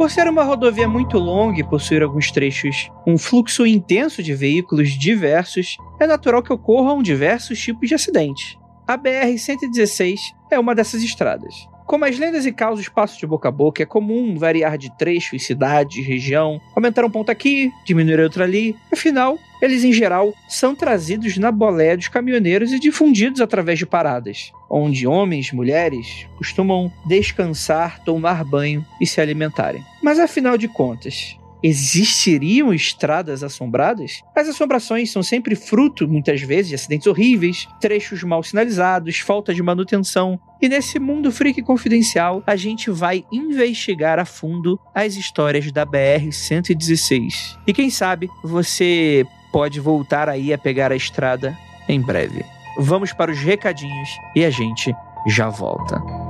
Por ser uma rodovia muito longa e possuir alguns trechos um fluxo intenso de veículos diversos, é natural que ocorram diversos tipos de acidentes. A BR-116 é uma dessas estradas. Como as lendas e causos passam de boca a boca, é comum variar de trecho e cidade, região, aumentar um ponto aqui, diminuir outro ali. Afinal, eles em geral são trazidos na boleia dos caminhoneiros e difundidos através de paradas, onde homens mulheres costumam descansar, tomar banho e se alimentarem. Mas afinal de contas, existiriam estradas assombradas? As assombrações são sempre fruto, muitas vezes, de acidentes horríveis, trechos mal sinalizados, falta de manutenção. E nesse mundo freak confidencial, a gente vai investigar a fundo as histórias da BR-116. E quem sabe você pode voltar aí a pegar a estrada em breve. Vamos para os recadinhos e a gente já volta.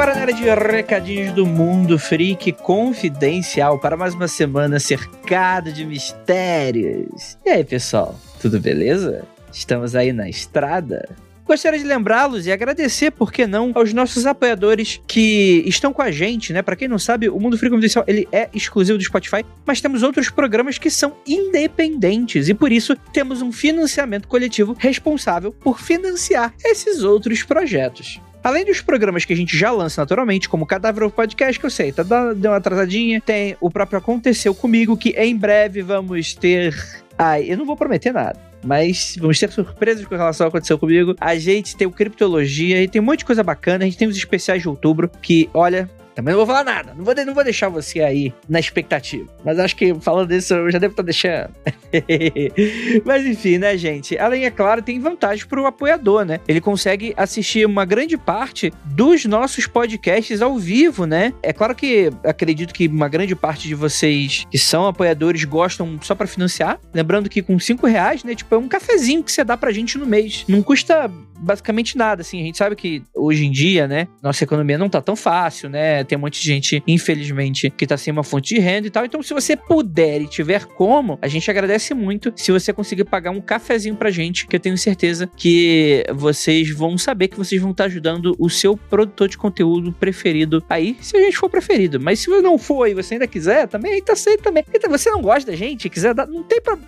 Agora na área de recadinhos do mundo freak confidencial para mais uma semana cercada de mistérios. E aí, pessoal, tudo beleza? Estamos aí na estrada? Gostaria de lembrá-los e agradecer, por que não, aos nossos apoiadores que estão com a gente, né? Para quem não sabe, o Mundo Freak Confidencial ele é exclusivo do Spotify, mas temos outros programas que são independentes e por isso temos um financiamento coletivo responsável por financiar esses outros projetos. Além dos programas que a gente já lança naturalmente, como Cadáver Podcast, que eu sei, tá deu uma atrasadinha. Tem o próprio Aconteceu Comigo, que em breve vamos ter. Ai, eu não vou prometer nada. Mas vamos ter surpresas com relação ao que aconteceu comigo. A gente tem o Criptologia e tem um monte de coisa bacana. A gente tem os especiais de outubro que, olha, também não vou falar nada. Não vou, não vou deixar você aí na expectativa. Mas acho que falando isso, eu já devo estar deixando. Mas enfim, né, gente? Além, é claro, tem vantagem para o apoiador, né? Ele consegue assistir uma grande parte dos nossos podcasts ao vivo, né? É claro que acredito que uma grande parte de vocês que são apoiadores gostam só para financiar. Lembrando que com 5 reais, né? Tipo, é um cafezinho que você dá pra gente no mês. Não custa basicamente nada, assim. A gente sabe que hoje em dia, né? Nossa economia não tá tão fácil, né? Tem um monte de gente, infelizmente, que tá sem uma fonte de renda e tal. Então, se você puder e tiver como, a gente agradece muito se você conseguir pagar um cafezinho pra gente, que eu tenho certeza que vocês vão saber que vocês vão estar ajudando o seu produtor de conteúdo preferido aí, se a gente for preferido. Mas se você não for e você ainda quiser, também aí tá certo também. Então, você não gosta da gente, quiser dar, não tem problema.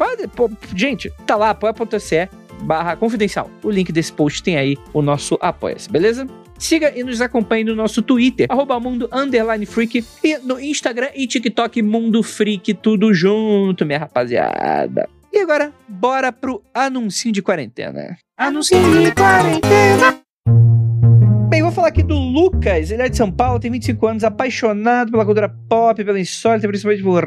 Gente, tá lá, apoia.se barra confidencial. O link desse post tem aí o nosso apoia-se, beleza? Siga e nos acompanhe no nosso Twitter, arroba mundo underline freak, e no Instagram e TikTok Mundo Freak, tudo junto, minha rapaziada. E agora, bora pro anuncinho de quarentena. Anuncinho de quarentena. Bem, vou falar aqui do Lucas, ele é de São Paulo, tem 25 anos, apaixonado pela cultura pop, pela insólita, principalmente por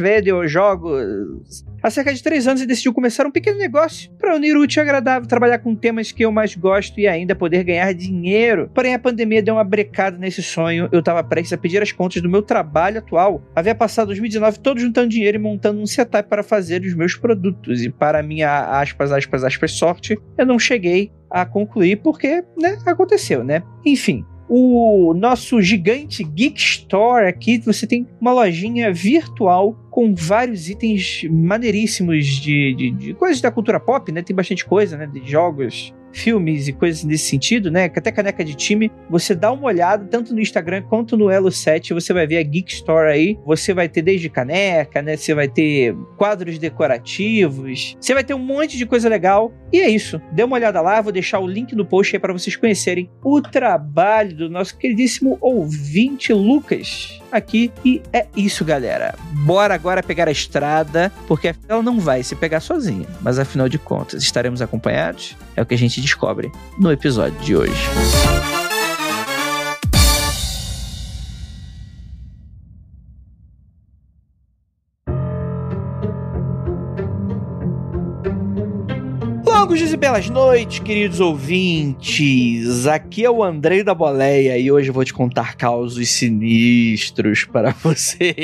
videojogos. Há cerca de três anos ele decidiu começar um pequeno negócio para unir o útil agradável, trabalhar com temas que eu mais gosto e ainda poder ganhar dinheiro. Porém, a pandemia deu uma brecada nesse sonho. Eu estava prestes a pedir as contas do meu trabalho atual. Havia passado 2019 todo juntando dinheiro e montando um setup para fazer os meus produtos. E para minha aspas, aspas, aspas, sorte, eu não cheguei a concluir porque, né, aconteceu, né? Enfim, o nosso gigante Geek Store aqui, você tem uma lojinha virtual com vários itens maneiríssimos de, de, de, coisas da cultura pop, né? Tem bastante coisa, né? De jogos, filmes e coisas nesse sentido, né? Até caneca de time. Você dá uma olhada, tanto no Instagram quanto no Elo 7, você vai ver a Geek Store aí. Você vai ter desde caneca, né? Você vai ter quadros decorativos. Você vai ter um monte de coisa legal E é isso. Dê uma olhada lá, vou deixar o link no post aí para vocês conhecerem o trabalho do nosso queridíssimo ouvinte Lucas aqui. E é isso, galera. Bora agora pegar a estrada, porque ela não vai se pegar sozinha, mas afinal de contas, estaremos acompanhados? É o que a gente descobre no episódio de hoje. Longos belas noites, queridos ouvintes. Aqui é o Andrei da Boleia e hoje eu vou te contar causos sinistros para você.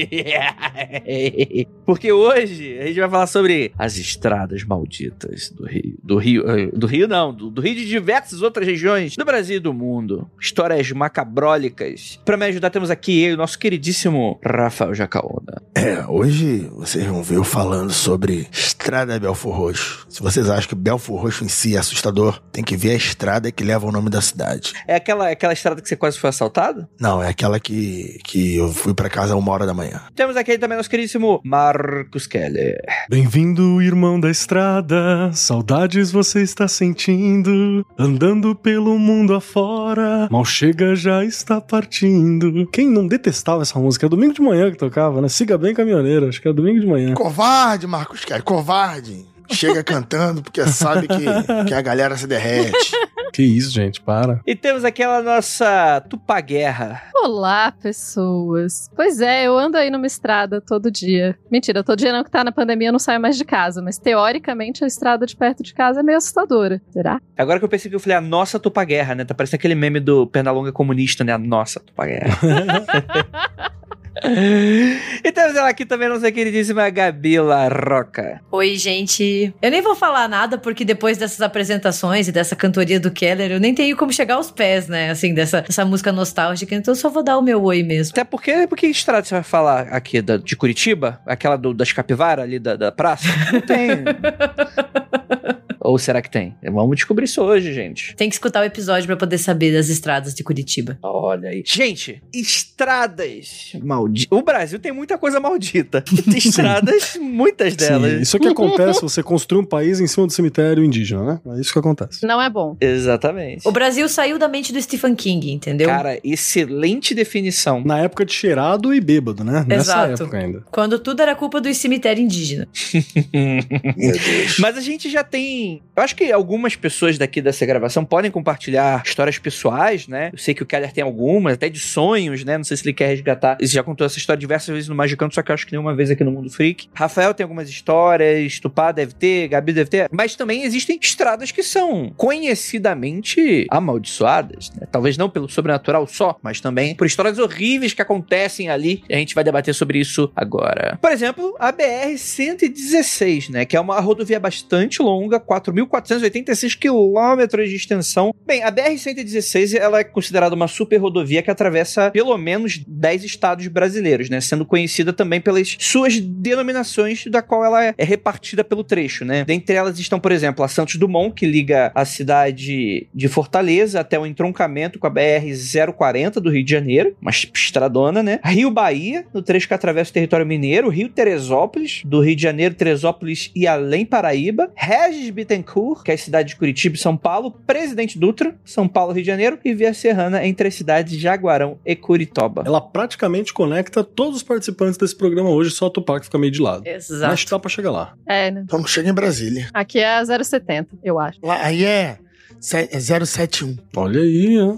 Porque hoje a gente vai falar sobre as estradas malditas do Rio. Do Rio, eh, do Rio não, do, do Rio de diversas outras regiões do Brasil e do mundo. Histórias macabrólicas. Para me ajudar temos aqui o nosso queridíssimo Rafael Jacaúna. É, hoje vocês vão ver eu falando sobre Estrada Belfor Roxo. Se vocês acham que Belfor Roxo em si é assustador, tem que ver a estrada que leva o nome da cidade. É aquela, aquela estrada que você quase foi assaltado? Não, é aquela que, que eu fui para casa uma hora da manhã. Temos aqui também nosso queridíssimo Marcos Keller. Bem-vindo, irmão da estrada. Saudades você está sentindo. Andando pelo mundo afora. Mal chega, já está partindo. Quem não detestava essa música? É domingo de manhã que tocava, né? Siga bem, caminhoneiro. Acho que é domingo de manhã. Covarde, Marcos Kelly, covarde. Chega cantando porque sabe que, que a galera se derrete. Que isso, gente, para. E temos aquela nossa Tupaguerra. Olá, pessoas. Pois é, eu ando aí numa estrada todo dia. Mentira, todo dia não que tá na pandemia eu não saio mais de casa, mas teoricamente a estrada de perto de casa é meio assustadora. Será? Agora que eu percebi, eu falei a nossa Tupaguerra, né? Tá parecendo aquele meme do Pernalonga comunista, né? A nossa Tupaguerra. e temos ela aqui também, nossa queridíssima Gabi Roca. Oi, gente. Eu nem vou falar nada, porque depois dessas apresentações e dessa cantoria do Keller, eu nem tenho como chegar aos pés, né? Assim, dessa, dessa música nostálgica. Então eu só vou dar o meu oi mesmo. Até porque, porque estrada você vai falar aqui da, de Curitiba? Aquela do, das capivaras ali da, da praça? Não tem. Ou será que tem? Vamos descobrir isso hoje, gente. Tem que escutar o episódio para poder saber das estradas de Curitiba. Olha aí. Gente, estradas malditas. O Brasil tem muita coisa maldita. estradas, muitas delas. Sim, isso que acontece, você construir um país em cima do cemitério indígena, né? É isso que acontece. Não é bom. Exatamente. O Brasil saiu da mente do Stephen King, entendeu? Cara, excelente definição. Na época de cheirado e bêbado, né? Nessa Exato. época ainda. Quando tudo era culpa do cemitério indígena. Meu Deus. Mas a gente já tem. Eu acho que algumas pessoas daqui dessa gravação podem compartilhar histórias pessoais, né? Eu sei que o Keller tem algumas, até de sonhos, né? Não sei se ele quer resgatar. Ele já contou essa história diversas vezes no Magicanto, só que eu acho que nenhuma vez aqui no Mundo Freak. Rafael tem algumas histórias, Tupá deve ter, Gabi deve ter. Mas também existem estradas que são conhecidamente amaldiçoadas, né? Talvez não pelo sobrenatural só, mas também por histórias horríveis que acontecem ali. E a gente vai debater sobre isso agora. Por exemplo, a BR-116, né? Que é uma rodovia bastante longa, 4.486 quilômetros de extensão. Bem, a BR-116 ela é considerada uma super rodovia que atravessa pelo menos 10 estados brasileiros, né? Sendo conhecida também pelas suas denominações, da qual ela é repartida pelo trecho, né? Dentre elas estão, por exemplo, a Santos Dumont, que liga a cidade de Fortaleza até o entroncamento com a BR-040 do Rio de Janeiro, uma estradona, né? Rio Bahia, no trecho que atravessa o território mineiro, Rio Teresópolis, do Rio de Janeiro, Teresópolis e além Paraíba, Regis Bittencourt, que é a cidade de Curitiba e São Paulo, Presidente Dutra, São Paulo, Rio de Janeiro, e Via Serrana entre as cidades de Jaguarão e Curitiba. Ela praticamente conecta todos os participantes desse programa hoje, só a Tupac fica meio de lado. Exato. Mas dá pra chegar lá. É, né? Então chega em Brasília. Aqui é a 070, eu acho. Lá, aí é, é 071. Olha aí, ó.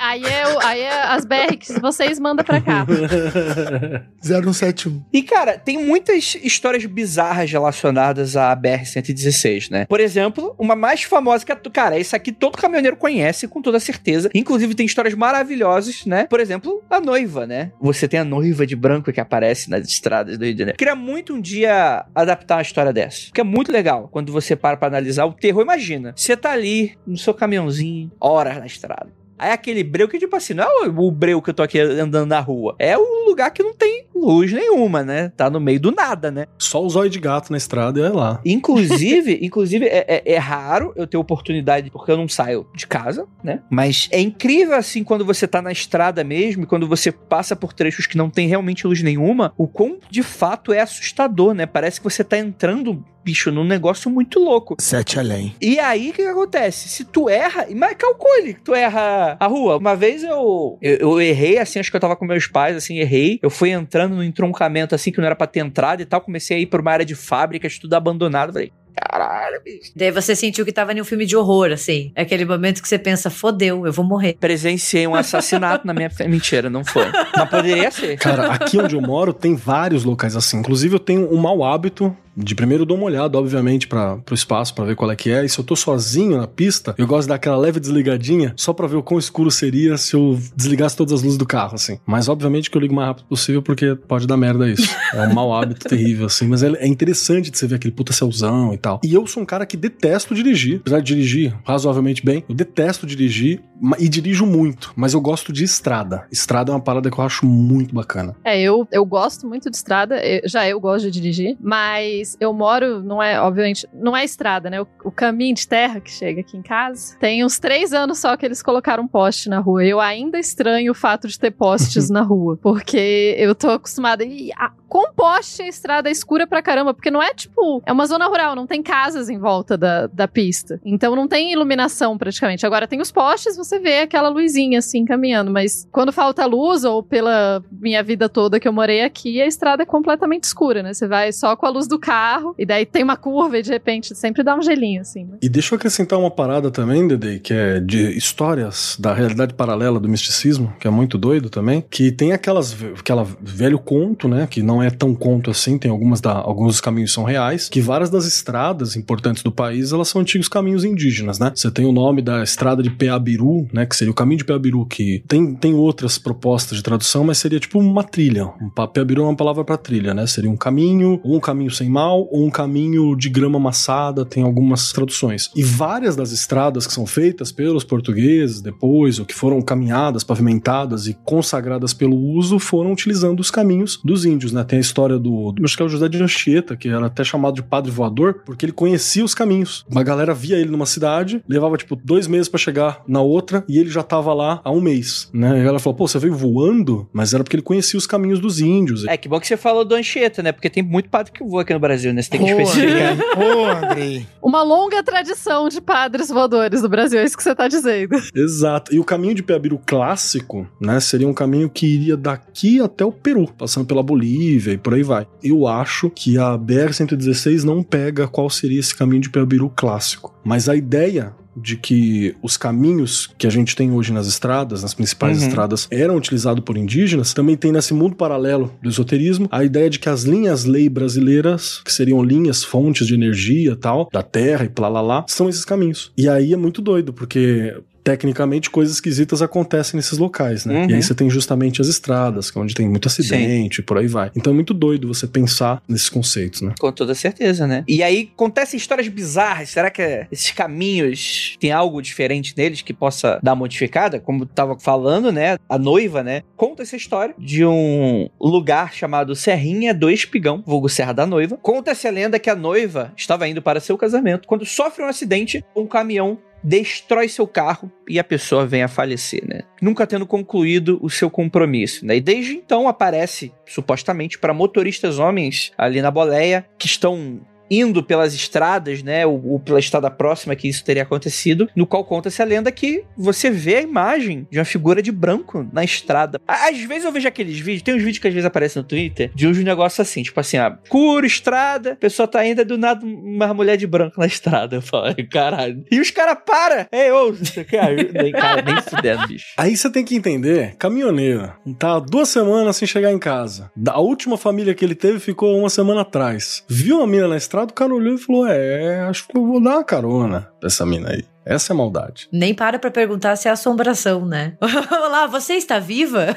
Aí é, o- aí é as BR que vocês mandam pra cá. 0171. E, cara, tem muitas histórias bizarras relacionadas à BR-116, né? Por exemplo, uma mais famosa que, a- cara, essa aqui todo caminhoneiro conhece com toda certeza. Inclusive, tem histórias maravilhosas, né? Por exemplo, a noiva, né? Você tem a noiva de branco que aparece nas estradas do Rio de Janeiro. Queria muito um dia adaptar uma história dessa. Porque é muito legal quando você para pra analisar o terror. Imagina, você tá ali no seu caminhãozinho, horas na estrada. Aí aquele breu que, tipo assim, não é o breu que eu tô aqui andando na rua. É o lugar que não tem luz nenhuma, né? Tá no meio do nada, né? Só o zóio de gato na estrada e é lá. Inclusive, inclusive é, é- é raro eu ter oportunidade, porque eu não saio de casa, né? Mas é incrível, assim, quando você tá na estrada mesmo, quando você passa por trechos que não tem realmente luz nenhuma, o quão de fato é assustador, né? Parece que você tá entrando bicho, num negócio muito louco. Sete além. E aí, o que, que acontece? Se tu erra, mas calcule que tu erra a rua. Uma vez eu, eu, eu errei, assim, acho que eu tava com meus pais, assim, errei. Eu fui entrando no entroncamento, assim, que não era pra ter entrado e tal. Comecei a ir pra uma área de fábricas, tudo abandonado. Falei, caralho, bicho. Daí você sentiu que tava em um filme de horror, assim. É aquele momento que você pensa, fodeu, eu vou morrer. Presenciei um assassinato na minha... Mentira, não foi. Mas poderia ser. Cara, aqui onde eu moro tem vários locais assim. Inclusive, eu tenho um mau hábito de primeiro eu dou uma olhada, obviamente, para pro espaço para ver qual é que é. E se eu tô sozinho na pista, eu gosto de dar aquela leve desligadinha só para ver o quão escuro seria se eu desligasse todas as luzes do carro, assim. Mas obviamente que eu ligo o mais rápido possível porque pode dar merda isso. É um mau hábito terrível, assim. Mas é, é interessante de você ver aquele puta céuzão e tal. E eu sou um cara que detesto dirigir. Apesar de dirigir razoavelmente bem, eu detesto dirigir e dirijo muito. Mas eu gosto de estrada. Estrada é uma parada que eu acho muito bacana. É, eu, eu gosto muito de estrada, eu- já eu gosto de dirigir, mas eu moro, não é, obviamente, não é estrada, né? O, o caminho de terra que chega aqui em casa. Tem uns três anos só que eles colocaram um poste na rua. Eu ainda estranho o fato de ter postes na rua, porque eu tô acostumada. E a, com poste estrada escura pra caramba, porque não é tipo. É uma zona rural, não tem casas em volta da, da pista. Então não tem iluminação praticamente. Agora tem os postes, você vê aquela luzinha assim caminhando, mas quando falta luz, ou pela minha vida toda que eu morei aqui, a estrada é completamente escura, né? Você vai só com a luz do carro, e daí tem uma curva e de repente sempre dá um gelinho assim. né? E deixa eu acrescentar uma parada também, Dede, que é de histórias da realidade paralela do misticismo, que é muito doido também, que tem aquelas aquela velho conto, né, que não é tão conto assim, tem algumas da alguns dos caminhos são reais, que várias das estradas importantes do país, elas são antigos caminhos indígenas, né? Você tem o nome da estrada de Peabiru, né, que seria o caminho de Peabiru, que tem tem outras propostas de tradução, mas seria tipo uma trilha. Um Peabiru é uma palavra para trilha, né? Seria um caminho, ou um caminho sem mal, ou um caminho de grama amassada, tem algumas traduções. E várias das estradas que são feitas pelos portugueses depois, ou que foram caminhadas, pavimentadas e consagradas pelo uso, foram utilizando os caminhos dos índios, né? Tem a história do, do acho que é o José de Anchieta, que era até chamado de padre voador, porque ele conhecia os caminhos. Uma galera via ele numa cidade, levava tipo dois meses pra chegar na outra, e ele já tava lá há um mês, né? E ela falou, pô, você veio voando? Mas era porque ele conhecia os caminhos dos índios. É, que bom que você falou do Anchieta, né? Porque tem muito padre que voa aqui no Brasil, né? Você tem que Boa, especificar. Andrei. Uma longa tradição de padres voadores no Brasil, é isso que você tá dizendo. Exato. E o caminho de Peabiru clássico, né, seria um caminho que iria daqui até o Peru, passando pela Bolívia e por aí vai. Eu acho que a BR-116 não pega qual seria esse caminho de Peabiru clássico. Mas a ideia de que os caminhos que a gente tem hoje nas estradas, nas principais Uhum. estradas, eram utilizados por indígenas, também tem nesse mundo paralelo do esoterismo a ideia de que as linhas lei brasileiras, que seriam linhas fontes de energia tal, da terra e lá, são esses caminhos. E aí é muito doido, porque tecnicamente coisas esquisitas acontecem nesses locais, né? Uhum. E aí você tem justamente as estradas, que é onde tem muito acidente, por aí vai. Então é muito doido você pensar nesses conceitos, né? Com toda certeza, né? E aí acontecem histórias bizarras. Será que esses caminhos tem algo diferente neles que possa dar modificada? Como tu tava falando, né? A noiva, né? Conta essa história de um lugar chamado Serrinha do Espigão, vulgo Serra da Noiva. Conta-se a lenda que a noiva estava indo para seu casamento quando sofre um acidente, um caminhão destrói seu carro e a pessoa vem a falecer, né? Nunca tendo concluído o seu compromisso, né? E desde então aparece, supostamente, para motoristas homens ali na boleia que estão indo pelas estradas, né, ou, ou pela estrada próxima que isso teria acontecido, no qual conta-se a lenda que você vê a imagem de uma figura de branco na estrada. Às vezes eu vejo aqueles vídeos, tem uns vídeos que às vezes aparecem no Twitter, de uns negócios assim, tipo assim, ah, cura, estrada, a pessoa tá indo, do nada uma mulher de branco na estrada. Eu falo, "Ai, caralho. E os caras para! Ei, ô, você quer ajuda? Nem, cara, nem fudendo, bicho. Aí você tem que entender, caminhoneiro, tá duas semanas sem chegar em casa. Da a última família que ele teve ficou uma semana atrás. Viu uma mina na estrada, o cara olhou e falou: É, acho que eu vou dar uma carona pra essa mina aí. Essa é a maldade. Nem para pra perguntar se é assombração, né? Olá, você está viva?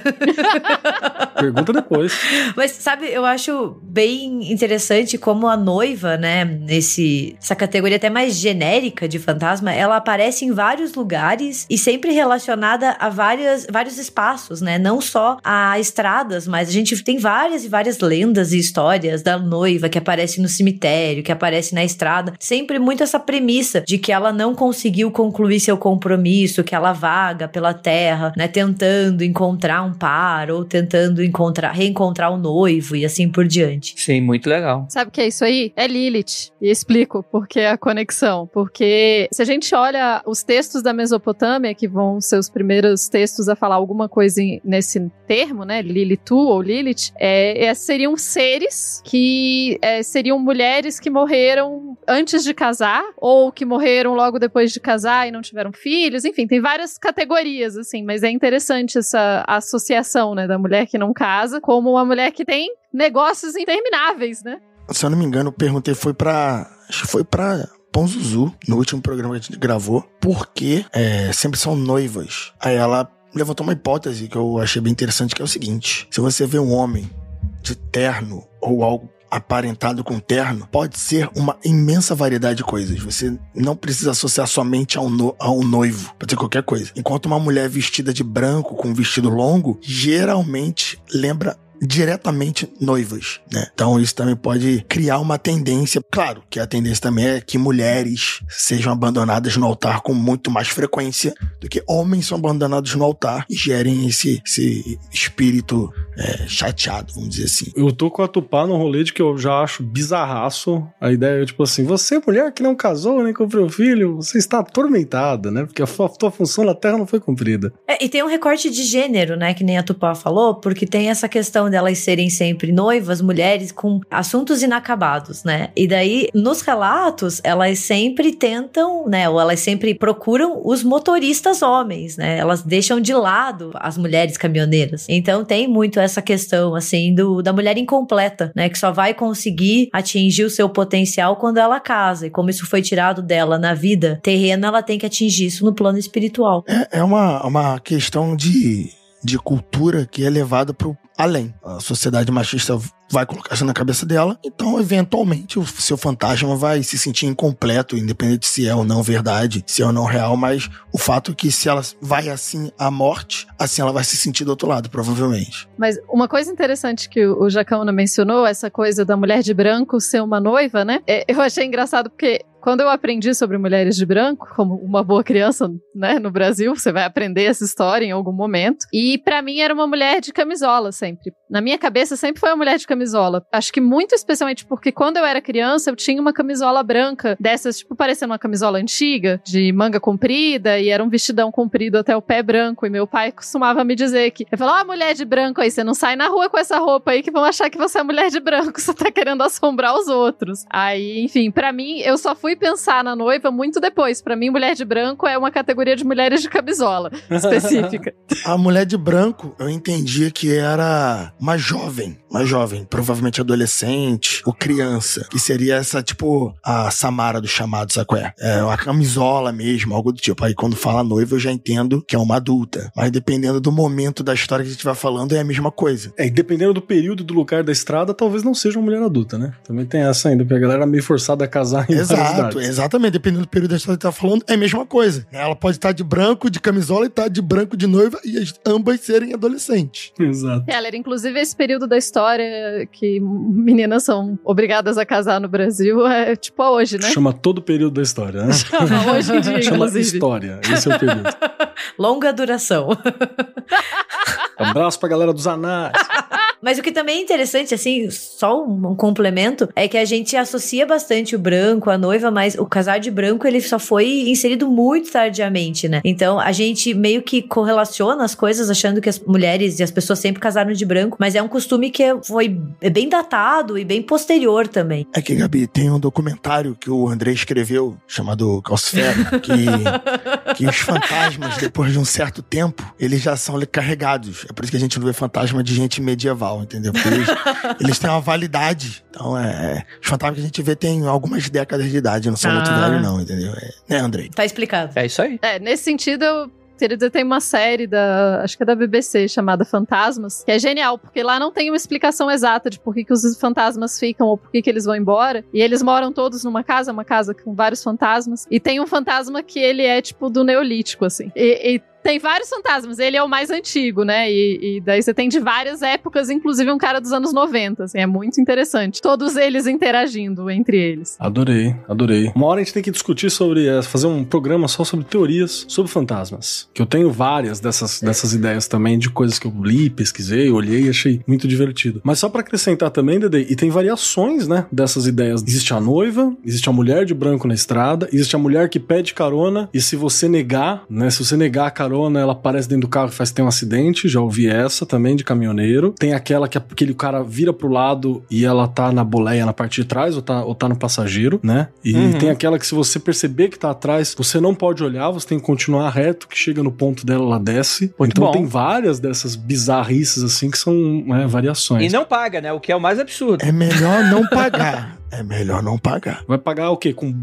Pergunta depois. Mas sabe, eu acho bem interessante como a noiva, né, nesse essa categoria até mais genérica de fantasma, ela aparece em vários lugares e sempre relacionada a várias, vários espaços, né? Não só a estradas, mas a gente tem várias e várias lendas e histórias da noiva que aparece no cemitério, que aparece na estrada, sempre muito essa premissa de que ela não conseguiu concluir seu compromisso, que ela vaga pela terra, né, tentando encontrar um par ou tentando encontrar, reencontrar o noivo e assim por diante. Sim, muito legal. Sabe o que é isso aí? É Lilith. E explico por que a conexão. Porque se a gente olha os textos da Mesopotâmia, que vão ser os primeiros textos a falar alguma coisa em- nesse termo, né? Lilitu ou Lilith, é, é- seriam seres que é, seriam mulheres que morreram antes de casar, ou que morreram logo depois de casar e não tiveram filhos. Enfim, tem várias categorias, assim, mas é interessante essa associação, né? Da mulher que não casa como uma mulher que tem negócios intermináveis, né? Se eu não me engano, eu perguntei, foi pra. Acho que foi pra Ponzuzu, no último programa que a gente gravou, porque é, sempre são noivas. Aí ela levantou uma hipótese que eu achei bem interessante, que é o seguinte: se você vê um homem de terno ou algo aparentado com terno, pode ser uma imensa variedade de coisas. Você não precisa associar somente ao, no, ao noivo, pode ser qualquer coisa. Enquanto uma mulher vestida de branco com um vestido longo, geralmente lembra diretamente noivas, né? Então isso também pode criar uma tendência. Claro que a tendência também é que mulheres sejam abandonadas no altar com muito mais frequência do que homens são abandonados no altar e gerem esse, esse espírito é, chateado, vamos dizer assim. Eu tô com a Tupá no rolê de que eu já acho bizarraço. A ideia é tipo assim: você, mulher que não casou nem comprou filho, você está atormentada, né? Porque a tua função na Terra não foi cumprida. É, e tem um recorte de gênero, né? Que nem a Tupá falou, porque tem essa questão delas serem sempre noivas, mulheres com assuntos inacabados, né? E daí, nos relatos, elas sempre tentam, né? Ou elas sempre procuram os motoristas homens, né? Elas deixam de lado as mulheres caminhoneiras. Então tem muito essa questão, assim, do, da mulher incompleta, né? Que só vai conseguir atingir o seu potencial quando ela casa. E como isso foi tirado dela na vida terrena, ela tem que atingir isso no plano espiritual. É, é uma, uma questão de, de cultura que é levada pro além. A sociedade machista vai colocar isso na cabeça dela, então, eventualmente, o seu fantasma vai se sentir incompleto, independente se é ou não verdade, se é ou não real, mas o fato é que se ela vai assim à morte, assim ela vai se sentir do outro lado, provavelmente. Mas uma coisa interessante que o Jacaúna mencionou, essa coisa da mulher de branco ser uma noiva, né? É, eu achei engraçado porque quando eu aprendi sobre mulheres de branco, como uma boa criança, né, no Brasil, você vai aprender essa história em algum momento. E pra mim era uma mulher de camisola sempre. Na minha cabeça sempre foi uma mulher de camisola. Acho que muito especialmente porque quando eu era criança eu tinha uma camisola branca, dessas tipo parecendo uma camisola antiga, de manga comprida e era um vestidão comprido até o pé branco. E meu pai costumava me dizer que, eu falava, ó, mulher de branco aí, você não sai na rua com essa roupa aí que vão achar que você é mulher de branco, você tá querendo assombrar os outros. Aí, enfim, pra mim, eu só fui pensar na noiva muito depois. Pra mim, mulher de branco é uma categoria de mulheres de camisola específica. A mulher de branco, eu entendia que era uma jovem, uma jovem, provavelmente adolescente ou criança, que seria essa, tipo, a Samara do chamado, sabe qual é? É uma camisola mesmo, algo do tipo. Aí quando fala noiva, eu já entendo que é uma adulta. Mas dependendo do momento da história que a gente vai falando, é a mesma coisa. É, e dependendo do período e do lugar da estrada, talvez não seja uma mulher adulta, né? Também tem essa ainda, porque a galera é meio forçada a casar em várias Exato, exatamente. Dependendo do período da história que tá falando, é a mesma coisa. Ela pode estar de branco, de camisola, e estar de branco de noiva, e as- ambas serem adolescentes. Exato. Ela era inclusive esse período da história que meninas são obrigadas a casar no Brasil, é tipo a hoje, né? Chama todo o período da história, né? Chama hoje em dia, Chama inclusive. história. Esse é o período. Longa duração. Abraço pra galera dos anais. Mas o que também é interessante, assim, só um, complemento, é que a gente associa bastante o branco, a noiva, mas o casar de branco, ele só foi inserido muito tardiamente, né? Então, a gente meio que correlaciona as coisas, achando que as mulheres e as pessoas sempre casaram de branco, mas é um costume que foi bem datado e bem posterior também. É que, Gabi, tem um documentário que o André escreveu, chamado Calcifero, que, que os fantasmas, depois de um certo tempo, eles já são carregados. É por isso que a gente não vê fantasma de gente medieval, entendeu? Porque eles, eles têm uma validade. Então, é, os fantasmas que a gente vê têm algumas décadas de idade, não são muito Ah. velhos, não, entendeu? É, né, Andrei? Tá explicado. É isso aí. É, nesse sentido, eu queria dizer, tem uma série da, acho que é da BBC, chamada Fantasmas, que é genial, porque lá não tem uma explicação exata de por que, que os fantasmas ficam ou por que, que eles vão embora. E eles moram todos numa casa, uma casa com vários fantasmas. E tem um fantasma que ele é tipo do Neolítico, assim. E, e Tem vários fantasmas, ele é o mais antigo, né? E, e, daí você tem de várias épocas, inclusive um cara dos anos 90, assim, é muito interessante. Todos eles interagindo entre eles. Adorei, adorei. Uma hora a gente tem que discutir sobre, é, fazer um programa só sobre teorias sobre fantasmas. Que eu tenho várias dessas, dessas ideias também, de coisas que eu li, pesquisei, olhei e achei muito divertido. Mas só para acrescentar também, Dede, e tem variações, né, dessas ideias. Existe a noiva, existe a mulher de branco na estrada, existe a mulher que pede carona, e se você negar, né, se você negar a carona, ela aparece dentro do carro e faz ter um acidente, já ouvi essa também de caminhoneiro. Tem aquela que aquele cara vira pro lado e ela tá na boleia na parte de trás ou tá, ou tá no passageiro, né? E uhum. tem aquela que se você perceber que tá atrás, você não pode olhar, você tem que continuar reto, que chega no ponto dela, ela desce. Muito então bom. tem várias dessas bizarrices assim que são né, variações. E não paga, né? O que é o mais absurdo. É melhor não pagar. É melhor não pagar. Vai pagar o quê? Com,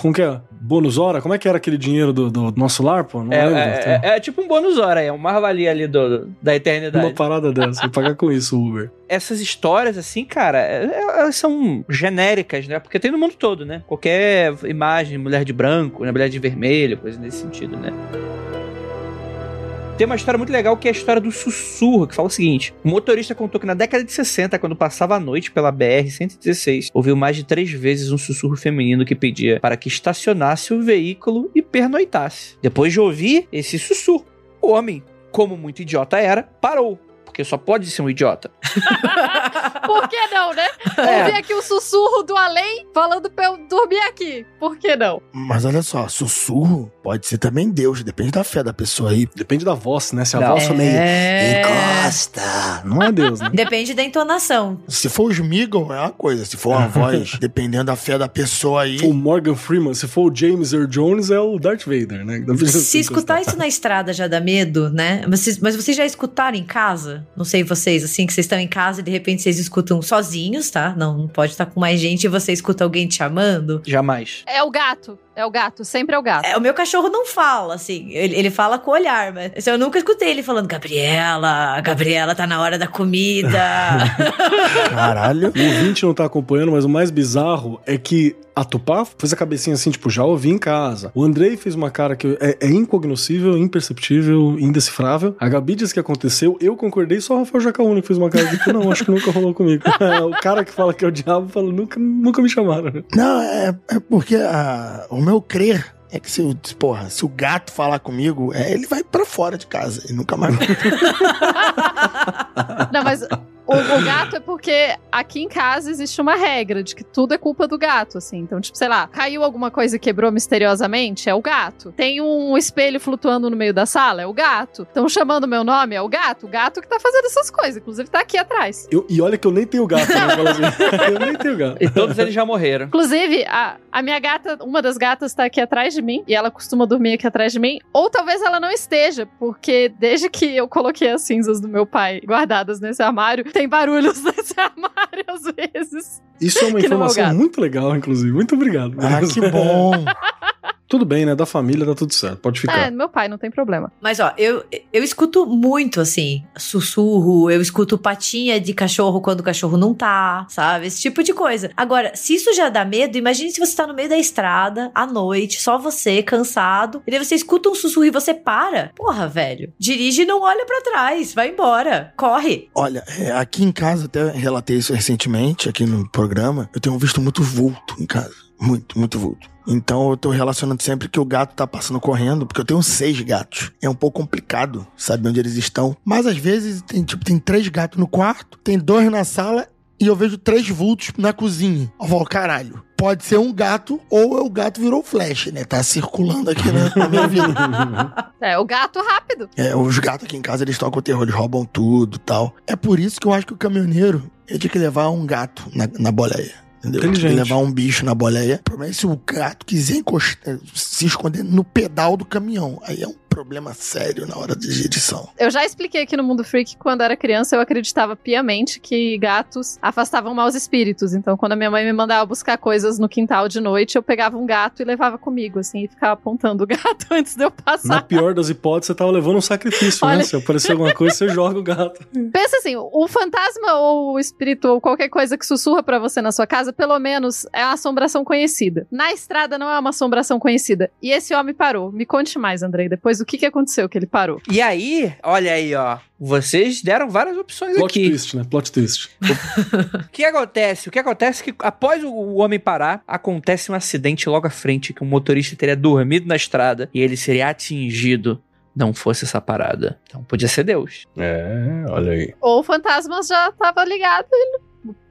com que é? Bônus hora? Como é que era aquele dinheiro do, do nosso lar, pô? Não é, lembro. É, é, é, tipo um bônus hora, é uma valia ali do, da eternidade. Uma parada dessa, vai pagar com isso Uber. Essas histórias, assim, cara, é, é, elas são genéricas, né? Porque tem no mundo todo, né? Qualquer imagem, mulher de branco, né? mulher de vermelho, coisa nesse sentido, né? Tem uma história muito legal que é a história do sussurro, que fala o seguinte: o motorista contou que na década de 60, quando passava a noite pela BR-116, ouviu mais de três vezes um sussurro feminino que pedia para que estacionasse o veículo e pernoitasse. Depois de ouvir esse sussurro, o homem, como muito idiota era, parou porque só pode ser um idiota. Por que não, né? É. Ouvir aqui o sussurro do além falando pra eu dormir aqui. Por que não? Mas olha só, sussurro pode ser também Deus, depende da fé da pessoa aí. Depende da voz, né? Se a não. voz for meio é. encosta, não é Deus, né? Depende da entonação. Se for o Smeagol, é uma coisa. Se for uma voz, dependendo da fé da pessoa aí... O Morgan Freeman, se for o James Earl Jones, é o Darth Vader, né? Se escutar isso na estrada já dá medo, né? Mas, mas vocês já escutaram em casa? Não sei vocês, assim, que vocês estão em casa e de repente vocês escutam sozinhos, tá? Não, não pode estar com mais gente e você escuta alguém te chamando. Jamais. É o gato. É o gato, sempre é o gato. É, o meu cachorro não fala, assim. Ele, ele fala com o olhar, mas eu nunca escutei ele falando: Gabriela, Gabriela, tá na hora da comida. Caralho. O ouvinte não tá acompanhando, mas o mais bizarro é que a Tupá fez a cabecinha assim, tipo, já ouvi em casa. O Andrei fez uma cara que é, é incognoscível, imperceptível, indecifrável. A Gabi disse que aconteceu, eu concordei, só o Rafael Jacaúna que fez uma cara de tipo, não, acho que nunca rolou comigo. O cara que fala que é o diabo fala, nunca, nunca me chamaram. Não, é, é porque a, o meu crer é que se, o, porra, se o gato falar comigo, é, ele vai para fora de casa e nunca mais. Não, mas o, o, gato é porque aqui em casa existe uma regra de que tudo é culpa do gato, assim. Então, tipo, sei lá, caiu alguma coisa e quebrou misteriosamente, é o gato. Tem um espelho flutuando no meio da sala, é o gato. Estão chamando meu nome, é o gato. O gato que tá fazendo essas coisas, inclusive tá aqui atrás. Eu, e olha que eu nem tenho gato, né? Assim. eu nem tenho gato. E todos eles já morreram. Inclusive, a, a minha gata, uma das gatas tá aqui atrás de mim, e ela costuma dormir aqui atrás de mim. Ou talvez ela não esteja, porque desde que eu coloquei as cinzas do meu pai guardadas nesse armário, tem barulhos nesse armário às vezes. Isso é uma é informação muito legal, inclusive. Muito obrigado. Ah, que bom! Tudo bem, né? Da família tá tudo certo. Pode ficar. É, meu pai, não tem problema. Mas, ó, eu, eu escuto muito, assim, sussurro, eu escuto patinha de cachorro quando o cachorro não tá, sabe? Esse tipo de coisa. Agora, se isso já dá medo, imagine se você tá no meio da estrada, à noite, só você, cansado, e daí você escuta um sussurro e você para. Porra, velho. Dirige e não olha para trás. Vai embora. Corre. Olha, é, aqui em casa, até relatei isso recentemente, aqui no programa, eu tenho visto muito vulto em casa. Muito, muito vulto. Então eu tô relacionando sempre que o gato tá passando correndo, porque eu tenho seis gatos. É um pouco complicado saber onde eles estão. Mas às vezes tem, tipo, tem três gatos no quarto, tem dois na sala e eu vejo três vultos na cozinha. Eu falo, caralho, pode ser um gato ou o gato virou flash, né? Tá circulando aqui na, na minha vida. É, o gato rápido. É, os gatos aqui em casa, eles tocam o terror, eles roubam tudo tal. É por isso que eu acho que o caminhoneiro, ele tinha que levar um gato na, na boleia. Entendeu? Inteligente. levar um bicho na boleia. O problema é se o gato quiser encostar, se esconder no pedal do caminhão. Aí é um problema sério na hora de edição. Eu já expliquei aqui no Mundo Freak que quando era criança eu acreditava piamente que gatos afastavam maus espíritos. Então, quando a minha mãe me mandava buscar coisas no quintal de noite, eu pegava um gato e levava comigo, assim, e ficava apontando o gato antes de eu passar. Na pior das hipóteses, você tava levando um sacrifício, né? Olha... né? Se aparecer alguma coisa, você joga o gato. Pensa assim, o fantasma ou o espírito ou qualquer coisa que sussurra para você na sua casa, pelo menos é uma assombração conhecida. Na estrada não é uma assombração conhecida. E esse homem parou. Me conte mais, Andrei, depois do que, que aconteceu que ele parou? E aí, olha aí, ó. Vocês deram várias opções Plot aqui. twist, né? Plot twist. O que acontece? O que acontece é que após o, homem parar, acontece um acidente logo à frente que o motorista teria dormido na estrada e ele seria atingido. Não fosse essa parada. Então podia ser Deus. É, olha aí. Ou o fantasma já tava ligado. ele-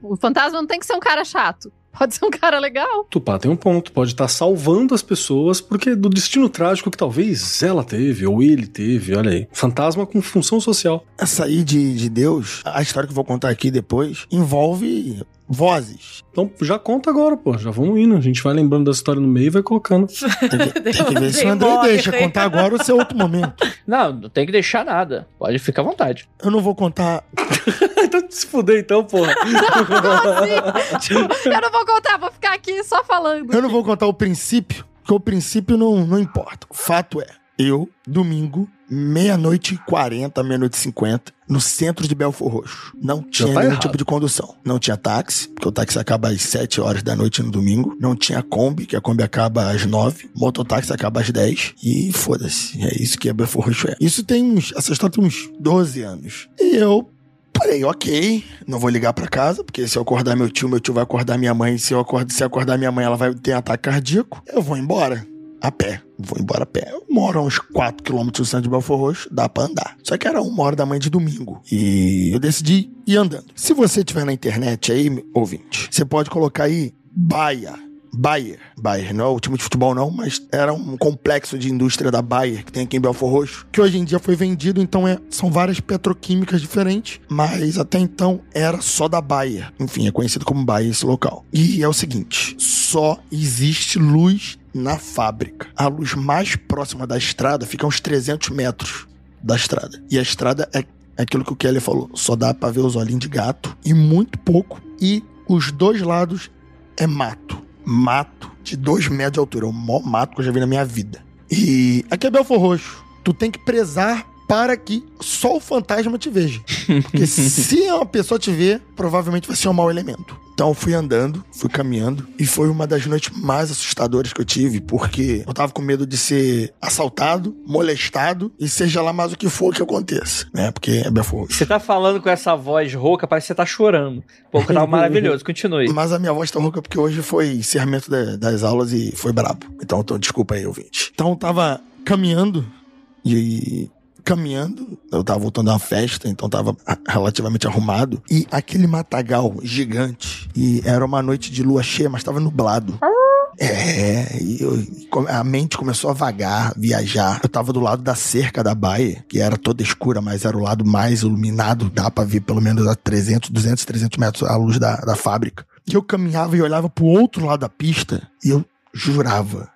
O fantasma não tem que ser um cara chato. Pode ser um cara legal. Tupá tem um ponto, pode estar salvando as pessoas porque do destino trágico que talvez ela teve ou ele teve, olha aí. Fantasma com função social. Essa aí de, de Deus, a história que eu vou contar aqui depois, envolve vozes. Então já conta agora, pô, já vamos indo. A gente vai lembrando da história no meio e vai colocando. Tem que, tem que ver se o André deixa tem. contar agora ou se é outro momento. Não, não tem que deixar nada. Pode ficar à vontade. Eu não vou contar. então se fuder então, porra. Tipo, eu não vou contar, vou ficar aqui só falando. Eu não vou contar o princípio, porque o princípio não, não importa. O fato é, eu, domingo, meia-noite e quarenta, meia-noite e cinquenta, no centro de Belfor Roxo. Não tinha tá nenhum errado. tipo de condução. Não tinha táxi, porque o táxi acaba às 7 horas da noite no domingo. Não tinha Kombi, que a Kombi acaba às 9. Mototáxi acaba às 10. E foda-se, é isso que a Belfor Roxo é. Isso tem uns... Essa história tem uns 12 anos. E eu Falei, ok, não vou ligar pra casa, porque se eu acordar meu tio, meu tio vai acordar minha mãe. Se eu acordar, se acordar minha mãe, ela vai ter ataque cardíaco. Eu vou embora. A pé. Vou embora a pé. Eu moro a uns 4 km do centro de Belfor Roxo, dá pra andar. Só que era uma hora da manhã de domingo. E eu decidi ir andando. Se você tiver na internet aí, ouvinte, você pode colocar aí Baia. Bayer. Bayer, não é o time de futebol não, mas era um complexo de indústria da Bayer que tem aqui em Belfor Roxo, que hoje em dia foi vendido, então é, são várias petroquímicas diferentes, mas até então era só da Bayer. Enfim, é conhecido como Bayer esse local. E é o seguinte, só existe luz na fábrica. A luz mais próxima da estrada fica a uns 300 metros da estrada. E a estrada é aquilo que o Kelly falou, só dá pra ver os olhinhos de gato e muito pouco. E os dois lados é mato. Mato de dois metros de altura. O maior mato que eu já vi na minha vida. E aqui é Belfor Roxo. Tu tem que prezar para que só o fantasma te veja. Porque se uma pessoa te ver, provavelmente vai ser um mau elemento. Então eu fui andando, fui caminhando, e foi uma das noites mais assustadoras que eu tive, porque eu tava com medo de ser assaltado, molestado, e seja lá mais o que for que aconteça, né? Porque é Belfor Roxo. Você tá falando com essa voz rouca, parece que você tá chorando. Pô, que tava maravilhoso. Continue. Mas a minha voz tá rouca porque hoje foi encerramento da- das aulas e foi brabo. Então, então, desculpa aí, ouvinte. Então eu tava caminhando e caminhando, eu tava voltando da festa, então tava relativamente arrumado. E aquele matagal gigante, e era uma noite de lua cheia, mas tava nublado. É, e eu- a mente começou a vagar, viajar. Eu tava do lado da cerca da baia, que era toda escura, mas era o lado mais iluminado. Dá pra ver pelo menos a 300, 200, 300 metros a luz da, da fábrica. E eu caminhava e olhava pro outro lado da pista e eu jurava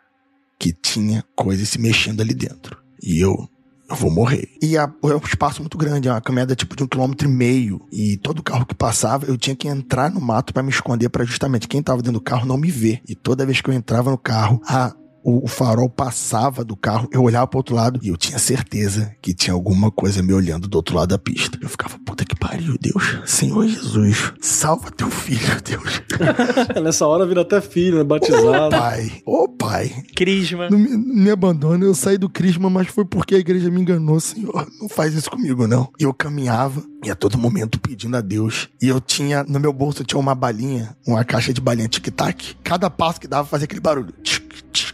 que tinha coisa se mexendo ali dentro. E eu eu vou morrer. E a- é um espaço muito grande, é uma caminhada tipo de um quilômetro e meio. E todo carro que passava, eu tinha que entrar no mato pra me esconder pra justamente quem tava dentro do carro não me ver. E toda vez que eu entrava no carro, a o, o farol passava do carro, eu olhava pro outro lado e eu tinha certeza que tinha alguma coisa me olhando do outro lado da pista. Eu ficava, puta que pariu, Deus. Senhor Jesus, salva teu filho, Deus. Nessa hora vira até filho, né? Batizado. Pai, ô pai, Crisma. não me, me abandona, eu saí do crisma, mas foi porque a igreja me enganou, Senhor. Não faz isso comigo, não. E eu caminhava e a todo momento pedindo a Deus. E eu tinha, no meu bolso, eu tinha uma balinha, uma caixa de balinha tic-tac. Cada passo que dava fazia aquele barulho. Tic, tic.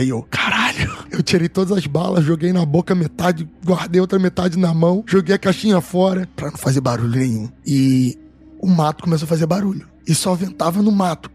Aí eu, caralho, eu tirei todas as balas, joguei na boca metade, guardei outra metade na mão, joguei a caixinha fora pra não fazer barulho nenhum. E o mato começou a fazer barulho. E só ventava no mato.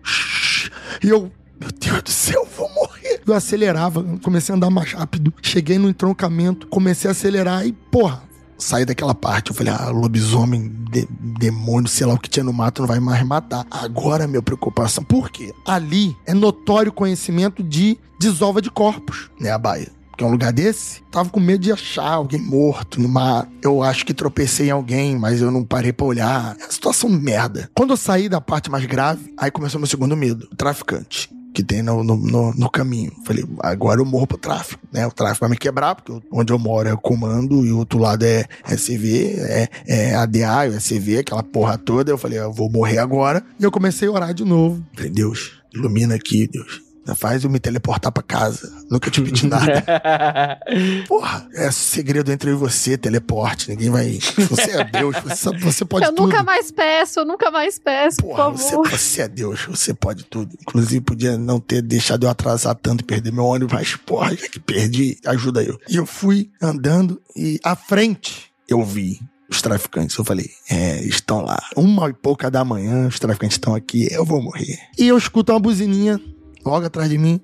E eu, meu Deus do céu, eu vou morrer. Eu acelerava, comecei a andar mais rápido. Cheguei no entroncamento, comecei a acelerar e, porra, saí daquela parte. Eu falei, ah, lobisomem, de- demônio, sei lá o que tinha no mato, não vai mais matar. Agora minha preocupação. Por quê? Ali é notório conhecimento de desova de corpos, né, a Baia. Que é um lugar desse, tava com medo de achar alguém morto no mar. Eu acho que tropecei em alguém, mas eu não parei pra olhar. É uma situação merda. Quando eu saí da parte mais grave, aí começou meu segundo medo. O traficante. Que tem no, no, no, no caminho. Falei, agora eu morro pro tráfico, né? O tráfico vai me quebrar, porque onde eu moro é comando e o outro lado é SV, é, é ADA, o SV, aquela porra toda. Eu falei, eu vou morrer agora. E eu comecei a orar de novo. Falei, Deus, ilumina aqui, Deus Faz eu me teleportar pra casa. Nunca te pedi nada. Porra, é segredo entre eu e você, teleporte. Ninguém vai. Você é Deus, você, você pode eu tudo. nunca mais peço, eu nunca mais peço, Porra, por você, favor. você é Deus, você pode tudo. Inclusive, podia não ter deixado eu atrasar tanto e perder meu ônibus, mas, porra, já que perdi, ajuda eu. E eu fui andando e à frente eu vi os traficantes. Eu falei, é, estão lá. Uma e pouca da manhã, os traficantes estão aqui, eu vou morrer. E eu escuto uma buzininha logo atrás de mim.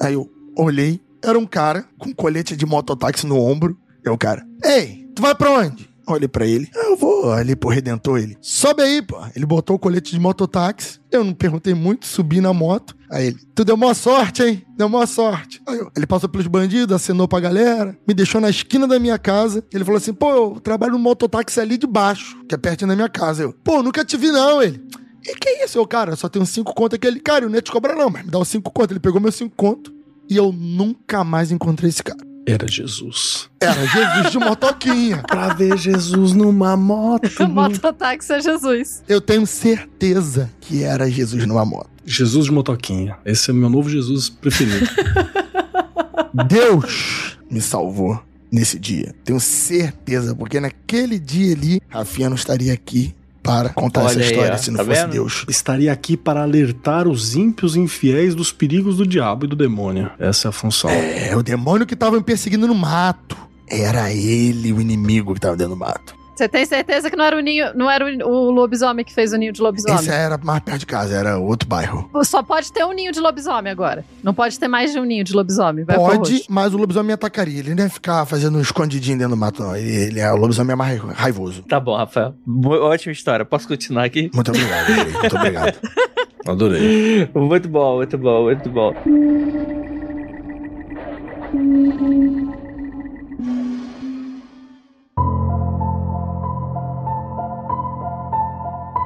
Aí eu olhei, era um cara com colete de mototáxi no ombro. É o cara, ei, tu vai pra onde? Olhei pra ele, eu vou ali pro Redentor. Ele, sobe aí, pô. Ele botou o colete de mototáxi. Eu não perguntei muito, subi na moto. Aí ele, tu deu maior sorte, hein? Deu maior sorte. Aí eu, ele passou pelos bandidos, acenou pra galera, me deixou na esquina da minha casa. Ele falou assim, pô, eu trabalho no mototáxi ali de baixo, que é pertinho da minha casa. Eu, pô, nunca te vi não, ele. E que isso, eu, cara? Só tenho cinco conto aqui. Ele, cara, eu não ia te cobrar não, mas me dá os cinco conto. Ele pegou meus cinco conto e eu nunca mais encontrei esse cara. Era Jesus. Era Jesus de motoquinha. Pra ver Jesus numa moto. Mototáxi é Jesus. Eu tenho certeza que era Jesus numa moto. Jesus de motoquinha. Esse é o meu novo Jesus preferido. Deus me salvou nesse dia. Tenho certeza, porque naquele dia ali, Rafinha não estaria aqui para contar Olha essa aí, história ó. se não Tá fosse vendo? Deus. Estaria aqui para alertar os ímpios e infiéis dos perigos do diabo e do demônio. Essa é a função. É, o demônio que tava me perseguindo no mato. Era ele o inimigo que tava dentro do mato. Você tem certeza que não era o ninho, não era o, lobisomem que fez o ninho de lobisomem? Esse era mais perto de casa, era outro bairro. Só pode ter um ninho de lobisomem agora. Não pode ter mais de um ninho de lobisomem. Vai Pode, mas o lobisomem me atacaria. Ele não ia ficar fazendo um escondidinho dentro do mato, não. Ele, ele é, o lobisomem é mais raivoso. Tá bom, Rafael. Bo- Ótima história. Posso continuar aqui? Muito obrigado. Muito obrigado. Adorei. Muito bom, muito bom, muito bom.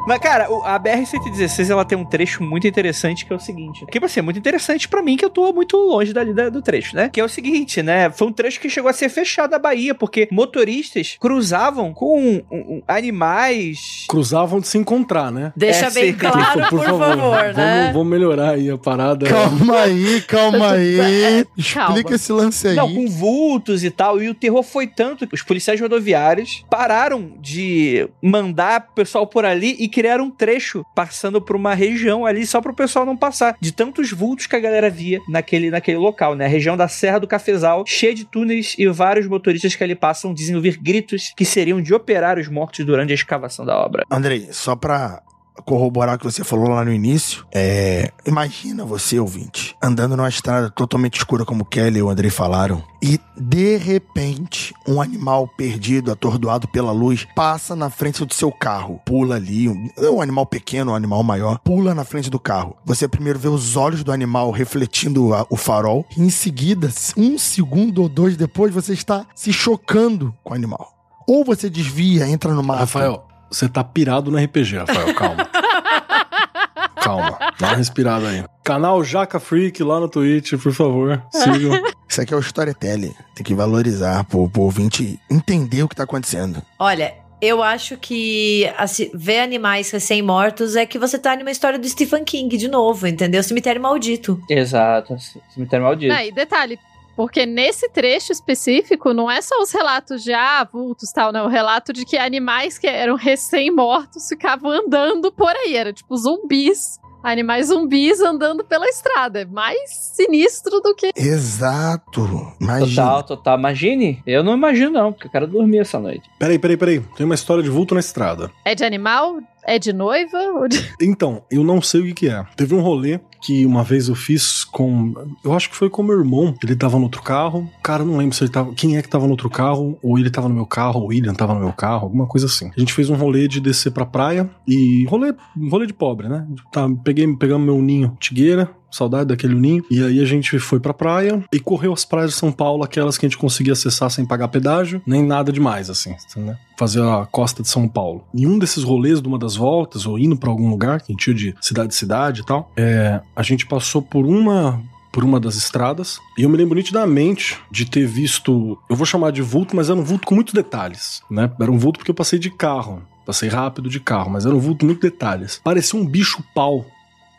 Mas, cara, a BR-116 ela tem um trecho muito interessante que é o seguinte. Que, assim, é muito interessante pra mim que eu tô muito longe dali da- do trecho, né? Que é o seguinte, né? Foi um trecho que chegou a ser fechado a Bahia, porque motoristas cruzavam com um- um- animais. Cruzavam de se encontrar, né? Deixa É, bem claro, por, favor, né? Vamos, vamos melhorar aí a parada. Calma aí, calma aí. Calma. Explica esse lance aí. Não, com vultos e tal. E o terror foi tanto que os policiais rodoviários pararam de mandar o pessoal por ali e criaram um trecho passando por uma região ali só pro pessoal não passar. De tantos vultos que a galera via naquele, naquele local, né? A região da Serra do Cafezal, cheia de túneis e vários motoristas que ali passam dizem ouvir gritos que seriam de operários mortos durante a escavação da obra. Andrei, só pra corroborar o que você falou lá no início, é, imagina você, ouvinte, andando numa estrada totalmente escura como Kelly e o Andrei falaram, e de repente um animal perdido, atordoado pela luz, passa na frente do seu carro, pula ali, um, um animal pequeno, um animal maior, pula na frente do carro. Você primeiro vê os olhos do animal refletindo a- o farol, e em seguida, um segundo ou dois depois, você está se chocando com o animal. Ou você desvia, entra no mato. Rafael, você tá pirado no RPG, Rafael, calma. calma, dá uma respirada aí. Canal Jaca Freak lá no Twitch, por favor, sigam. Isso aqui é o storytelling. Tem que valorizar pro, pro ouvinte entender o que tá acontecendo. Olha, eu acho que assim, ver animais recém-mortos é que você tá numa história do Stephen King de novo, entendeu? Cemitério Maldito. Exato, cemitério maldito. Não, e detalhe, porque nesse trecho específico não é só os relatos de ah, vultos e tal, não. O relato de que animais que eram recém-mortos ficavam andando por aí. Era tipo zumbis. Animais zumbis andando pela estrada. É mais sinistro do que. Exato. Imagina. Total, total. Imagine? Eu não imagino, não, porque eu quero dormir essa noite. Peraí, peraí, peraí. Tem uma história de vulto na estrada. É de animal? É de noiva? Ou de... Então, eu não sei o que, que é. Teve um rolê que uma vez eu fiz com. Eu acho que foi com meu irmão. Ele tava no outro carro. Cara, não lembro se ele tava. Quem é que tava no outro carro? Ou ele tava no meu carro, ou o William tava no meu carro, alguma coisa assim. A gente fez um rolê de descer pra praia e. Rolê, rolê de pobre, né? Tá, peguei, pegamos meu ninho tigueira. Saudade daquele ninho. E aí a gente foi pra praia e correu as praias de São Paulo, aquelas que a gente conseguia acessar sem pagar pedágio, nem nada demais, assim, né? Fazer a costa de São Paulo. Em um desses rolês, de uma das voltas, ou indo pra algum lugar, que a gente ia de cidade cidade e tal, é, a gente passou por uma por uma das estradas, e eu me lembro nitidamente de ter visto, eu vou chamar de vulto, mas era um vulto com muitos detalhes, né? Era um vulto porque eu passei de carro, passei rápido de carro, mas era um vulto com muitos detalhes. Parecia um bicho pau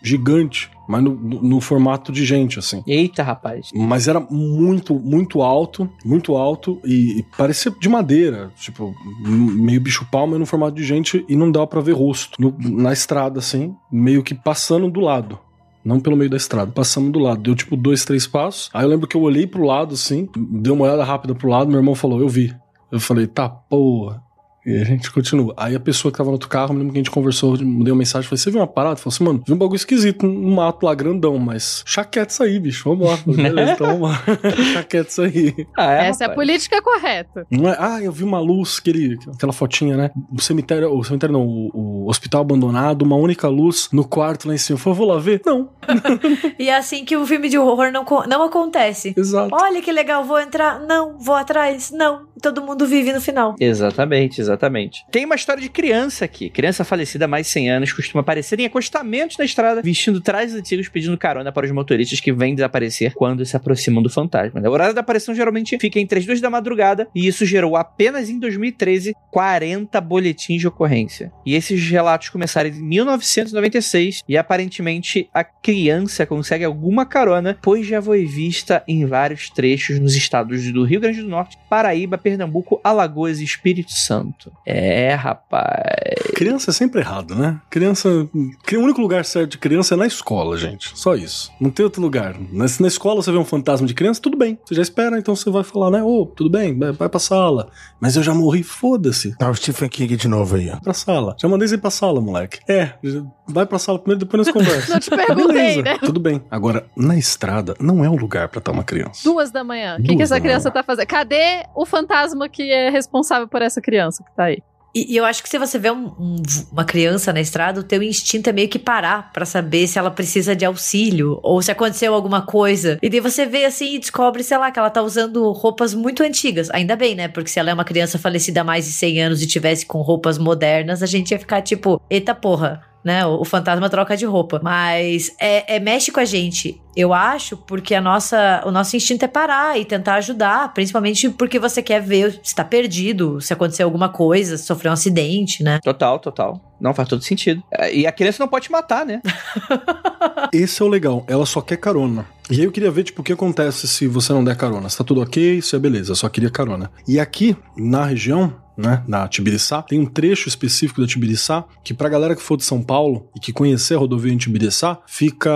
gigante, mas no, no, no formato de gente, assim. Eita, rapaz. Mas era muito, muito alto, muito alto e, e parecia de madeira, tipo, meio bicho-pau, mas no formato de gente e não dava pra ver rosto. No- na estrada, assim, meio que passando do lado. Não pelo meio da estrada, passamos do lado. Deu tipo dois, três passos. Aí eu lembro que eu olhei pro lado, assim, dei uma olhada rápida pro lado, meu irmão falou, eu vi. Eu falei, tá, porra. E a gente continua. Aí a pessoa que tava no outro carro, me lembro que a gente conversou, mandei uma mensagem, falei, você viu uma parada? Falei assim, mano, vi um bagulho esquisito, um mato lá grandão, mas chaquete isso aí, bicho, vamos lá. Beleza, então vamos lá. chaquete isso aí. Ah, é, Essa é a rapaz. política correta. Não é, ah, eu vi uma luz, aquele, aquela fotinha, né? O cemitério, o cemitério não, o, o hospital abandonado, uma única luz no quarto lá em cima. Eu falei, vou lá ver? Não, E é assim que o filme de horror não, não acontece. exato. Olha que legal, vou entrar. Não, vou atrás. Não. Todo mundo vive no final. Exatamente, exatamente. Tem uma história de criança aqui. Criança falecida há mais de 100 anos costuma aparecer em acostamentos na estrada, vestindo trajes antigos, pedindo carona para os motoristas que vêm desaparecer quando se aproximam do fantasma. O horário da aparição geralmente fica entre as duas da madrugada e isso gerou apenas em 2013 40 boletins de ocorrência. E esses relatos começaram em 1996 e aparentemente a criança consegue alguma carona, pois já foi vista em vários trechos nos estados do Rio Grande do Norte, Paraíba, Pernambuco, Alagoas e Espírito Santo. É, rapaz. Criança é sempre errado, né? Criança. O único lugar certo de criança é na escola, gente. Só isso. Não tem outro lugar. Na, se na escola você vê um fantasma de criança, tudo bem. Você já espera, então você vai falar, né? Ô, tudo bem, vai pra sala. Mas eu já morri, foda-se. Tá o Stephen King de novo aí, ó. Pra sala. Já mandei você ir pra sala, moleque. É, vai pra sala primeiro, depois nós conversamos. Não te perguntei, Beleza, né? tudo bem. Agora, na estrada, não é o lugar pra estar uma criança. Duas da manhã. O que, que essa criança manhã. tá fazendo? Cadê o fantasma que é responsável por essa criança que tá aí? E, e eu acho que se você vê um- um- uma criança na estrada, o teu instinto é meio que parar pra saber se ela precisa de auxílio ou se aconteceu alguma coisa. E daí você vê assim e descobre, sei lá, que ela tá usando roupas muito antigas. Ainda bem, né? Porque se ela é uma criança falecida há mais de 100 anos e tivesse com roupas modernas, a gente ia ficar tipo, eita porra. Né, o, o fantasma troca de roupa. Mas é, é- mexe com a gente. Eu acho porque a nossa, o nosso instinto é parar e tentar ajudar. Principalmente porque você quer ver se tá perdido, se aconteceu alguma coisa, se sofreu um acidente, né? Total, total. Não faz todo sentido. É, E a criança não pode te matar, né? Esse é o legal, ela só quer carona. E aí eu queria ver, tipo, o que acontece se você não der carona. Se tá tudo ok, isso é beleza, eu só queria carona. E aqui, na região, né, na Tibiriçá, tem um trecho específico da Tibiriçá que pra galera que for de São Paulo e que conhecer a rodovia em Tibiriçá, fica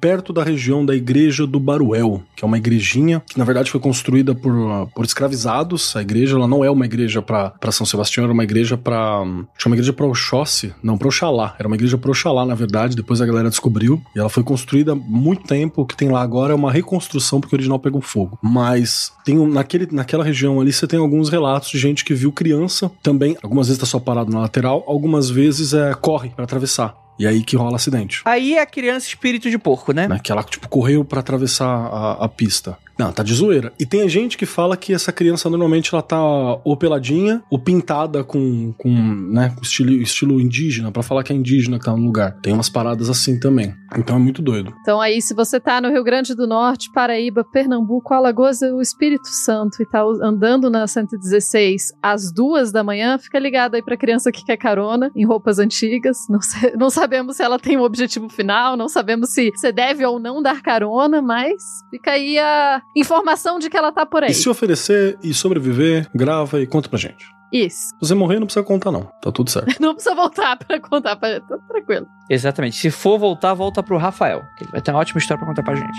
perto da região da igreja do Baruel, que é uma igrejinha que na verdade foi construída por, por escravizados. A igreja, ela não é uma igreja pra São Sebastião, era uma igreja pra... Tinha uma igreja pra Oxóssi, não, pra Oxalá. Era uma igreja pra Oxalá, na verdade, depois a galera descobriu. E ela foi construída há muito tempo, o que tem lá agora é uma reconstrução, porque o original pegou fogo. Mas tem naquele, naquela região ali, você tem alguns relatos de gente que viu criança também. Algumas vezes tá só parado na lateral, algumas vezes é, corre pra atravessar. E aí que rola acidente. Aí é a criança espírito de porco, né? Né? Que ela, tipo, correu pra atravessar a, a pista. Não, tá de zoeira. E tem gente que fala que essa criança normalmente ela tá ou peladinha ou pintada com, com né, com estilo, estilo indígena, pra falar que é indígena que tá no lugar. Tem umas paradas assim também. Então é muito doido. Então aí, se você tá no Rio Grande do Norte, Paraíba, Pernambuco, Alagoas e o Espírito Santo e tá andando na 116 às duas da manhã, fica ligado aí pra criança que quer carona em roupas antigas. Não, se- não sabemos se ela tem um objetivo final, não sabemos se você deve ou não dar carona, mas fica aí a informação de que ela tá por aí. E se oferecer e sobreviver, grava e conta pra gente. Isso. Se você morrer, não precisa contar, não. Tá tudo certo. Não precisa voltar pra contar, pra... tá tranquilo. Exatamente. Se for voltar, volta pro Rafael. Que ele vai ter uma ótima história pra contar pra gente.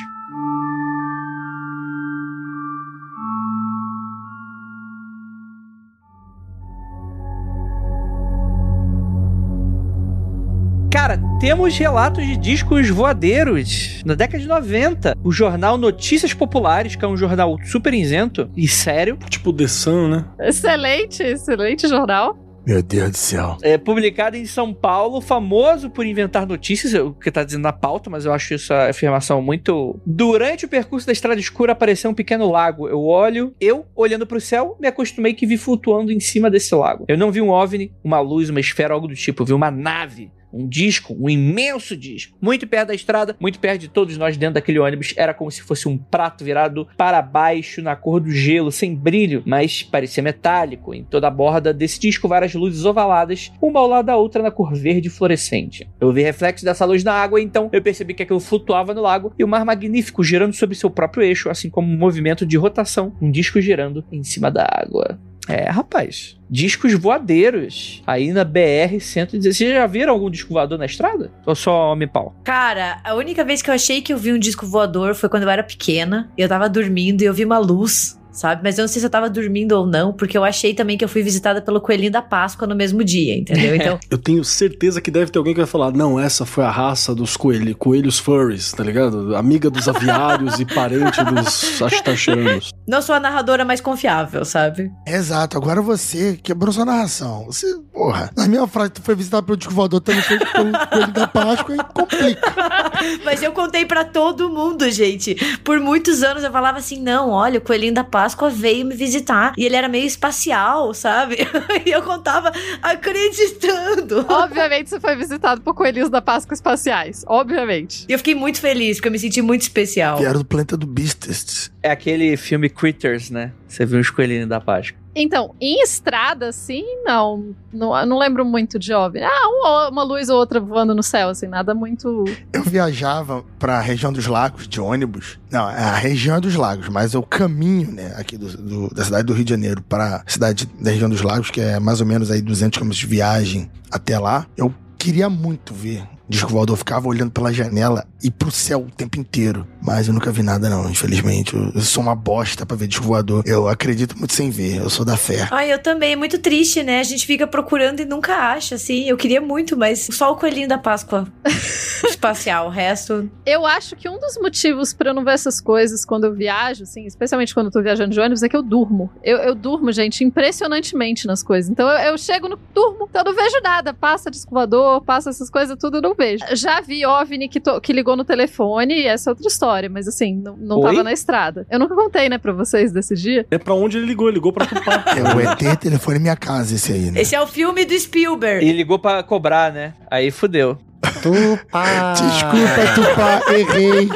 Temos relatos de discos voadeiros. Na década de 90, o jornal Notícias Populares, que é um jornal super isento e sério, tipo The Sun, né? Excelente, excelente jornal. Meu Deus do céu. é publicado em São Paulo, famoso por inventar notícias, o que tá dizendo na pauta, mas eu acho essa afirmação muito. Durante o percurso da estrada escura apareceu um pequeno lago. Eu olho, eu olhando pro céu, me acostumei que vi flutuando em cima desse lago. Eu não vi um OVNI, uma luz, uma esfera, algo do tipo, eu vi uma nave Um disco, um imenso disco. Muito perto da estrada, muito perto de todos nós dentro daquele ônibus. Era como se fosse um prato virado para baixo, na cor do gelo, sem brilho, mas parecia metálico. Em toda a borda desse disco, várias luzes ovaladas, uma ao lado da outra na cor verde fluorescente. Eu vi reflexos dessa luz na água, então eu percebi que aquilo flutuava no lago e o mar magnífico girando sobre seu próprio eixo, assim como um movimento de rotação, um disco girando em cima da água. É, rapaz. Discos voadeiros. Aí na BR-116. Vocês já viram algum disco voador na estrada? Ou só homem-pau? Cara, a única vez que eu achei que eu vi um disco voador foi quando eu era pequena. Eu tava dormindo e eu vi uma luz sabe? Mas eu não sei se eu tava dormindo ou não, porque eu achei também que eu fui visitada pelo Coelhinho da Páscoa no mesmo dia, entendeu? Então. eu tenho certeza que deve ter alguém que vai falar: não, essa foi a raça dos coelhos, coelhos furries, tá ligado? Amiga dos aviários e parente dos astacheranos. Não sou a narradora mais confiável, sabe? Exato, agora você quebrou sua narração. Você, porra, na minha frase, tu foi visitado pelo disco voador, também foi pelo Coelho da Páscoa e complica. Mas eu contei para todo mundo, gente. Por muitos anos eu falava assim: não, olha, o Coelhinho da Páscoa Páscoa veio me visitar. E ele era meio espacial, sabe? e eu contava acreditando. Obviamente você foi visitado por coelhinhos da Páscoa espaciais. Obviamente. E eu fiquei muito feliz, porque eu me senti muito especial. Que era do planeta do Beasts. É aquele filme Critters, né? Você viu os coelhinhos da Páscoa. Então, em estrada, assim, não. Não, não lembro muito de OVNI. Ah, uma, uma, luz ou outra voando no céu, assim, nada muito. Eu viajava pra região dos lagos de ônibus. Não, é a região dos lagos, mas é o caminho, né, aqui do, do, da cidade do Rio de Janeiro pra cidade da região dos lagos, que é mais ou menos aí 200 km de viagem até lá. Eu queria muito ver disco voador ficava olhando pela janela e pro céu o tempo inteiro. Mas eu nunca vi nada, não, infelizmente. Eu, eu sou uma bosta pra ver disco voador. Eu acredito muito sem ver, eu sou da fé. Ai, eu também. É muito triste, né? A gente fica procurando e nunca acha, assim. Eu queria muito, mas só o coelhinho da Páscoa espacial. O resto. Eu acho que um dos motivos para eu não ver essas coisas quando eu viajo, assim, especialmente quando eu tô viajando de ônibus, é que eu durmo. Eu, eu durmo, gente, impressionantemente nas coisas. Então eu, eu chego no durmo, então eu não vejo nada. Passa disco voador, passa essas coisas, tudo eu não vejo. Já vi OVNI que, to, que ligou no telefone e essa é outra história, mas assim, não, não tava na estrada. Eu nunca contei, né, pra vocês desse dia. É pra onde ele ligou, ele ligou pra Tupá. é o ET telefone minha casa esse aí, né? Esse é o filme do Spielberg. E ligou pra cobrar, né? Aí fudeu. Tupá. Desculpa, Tupá, errei.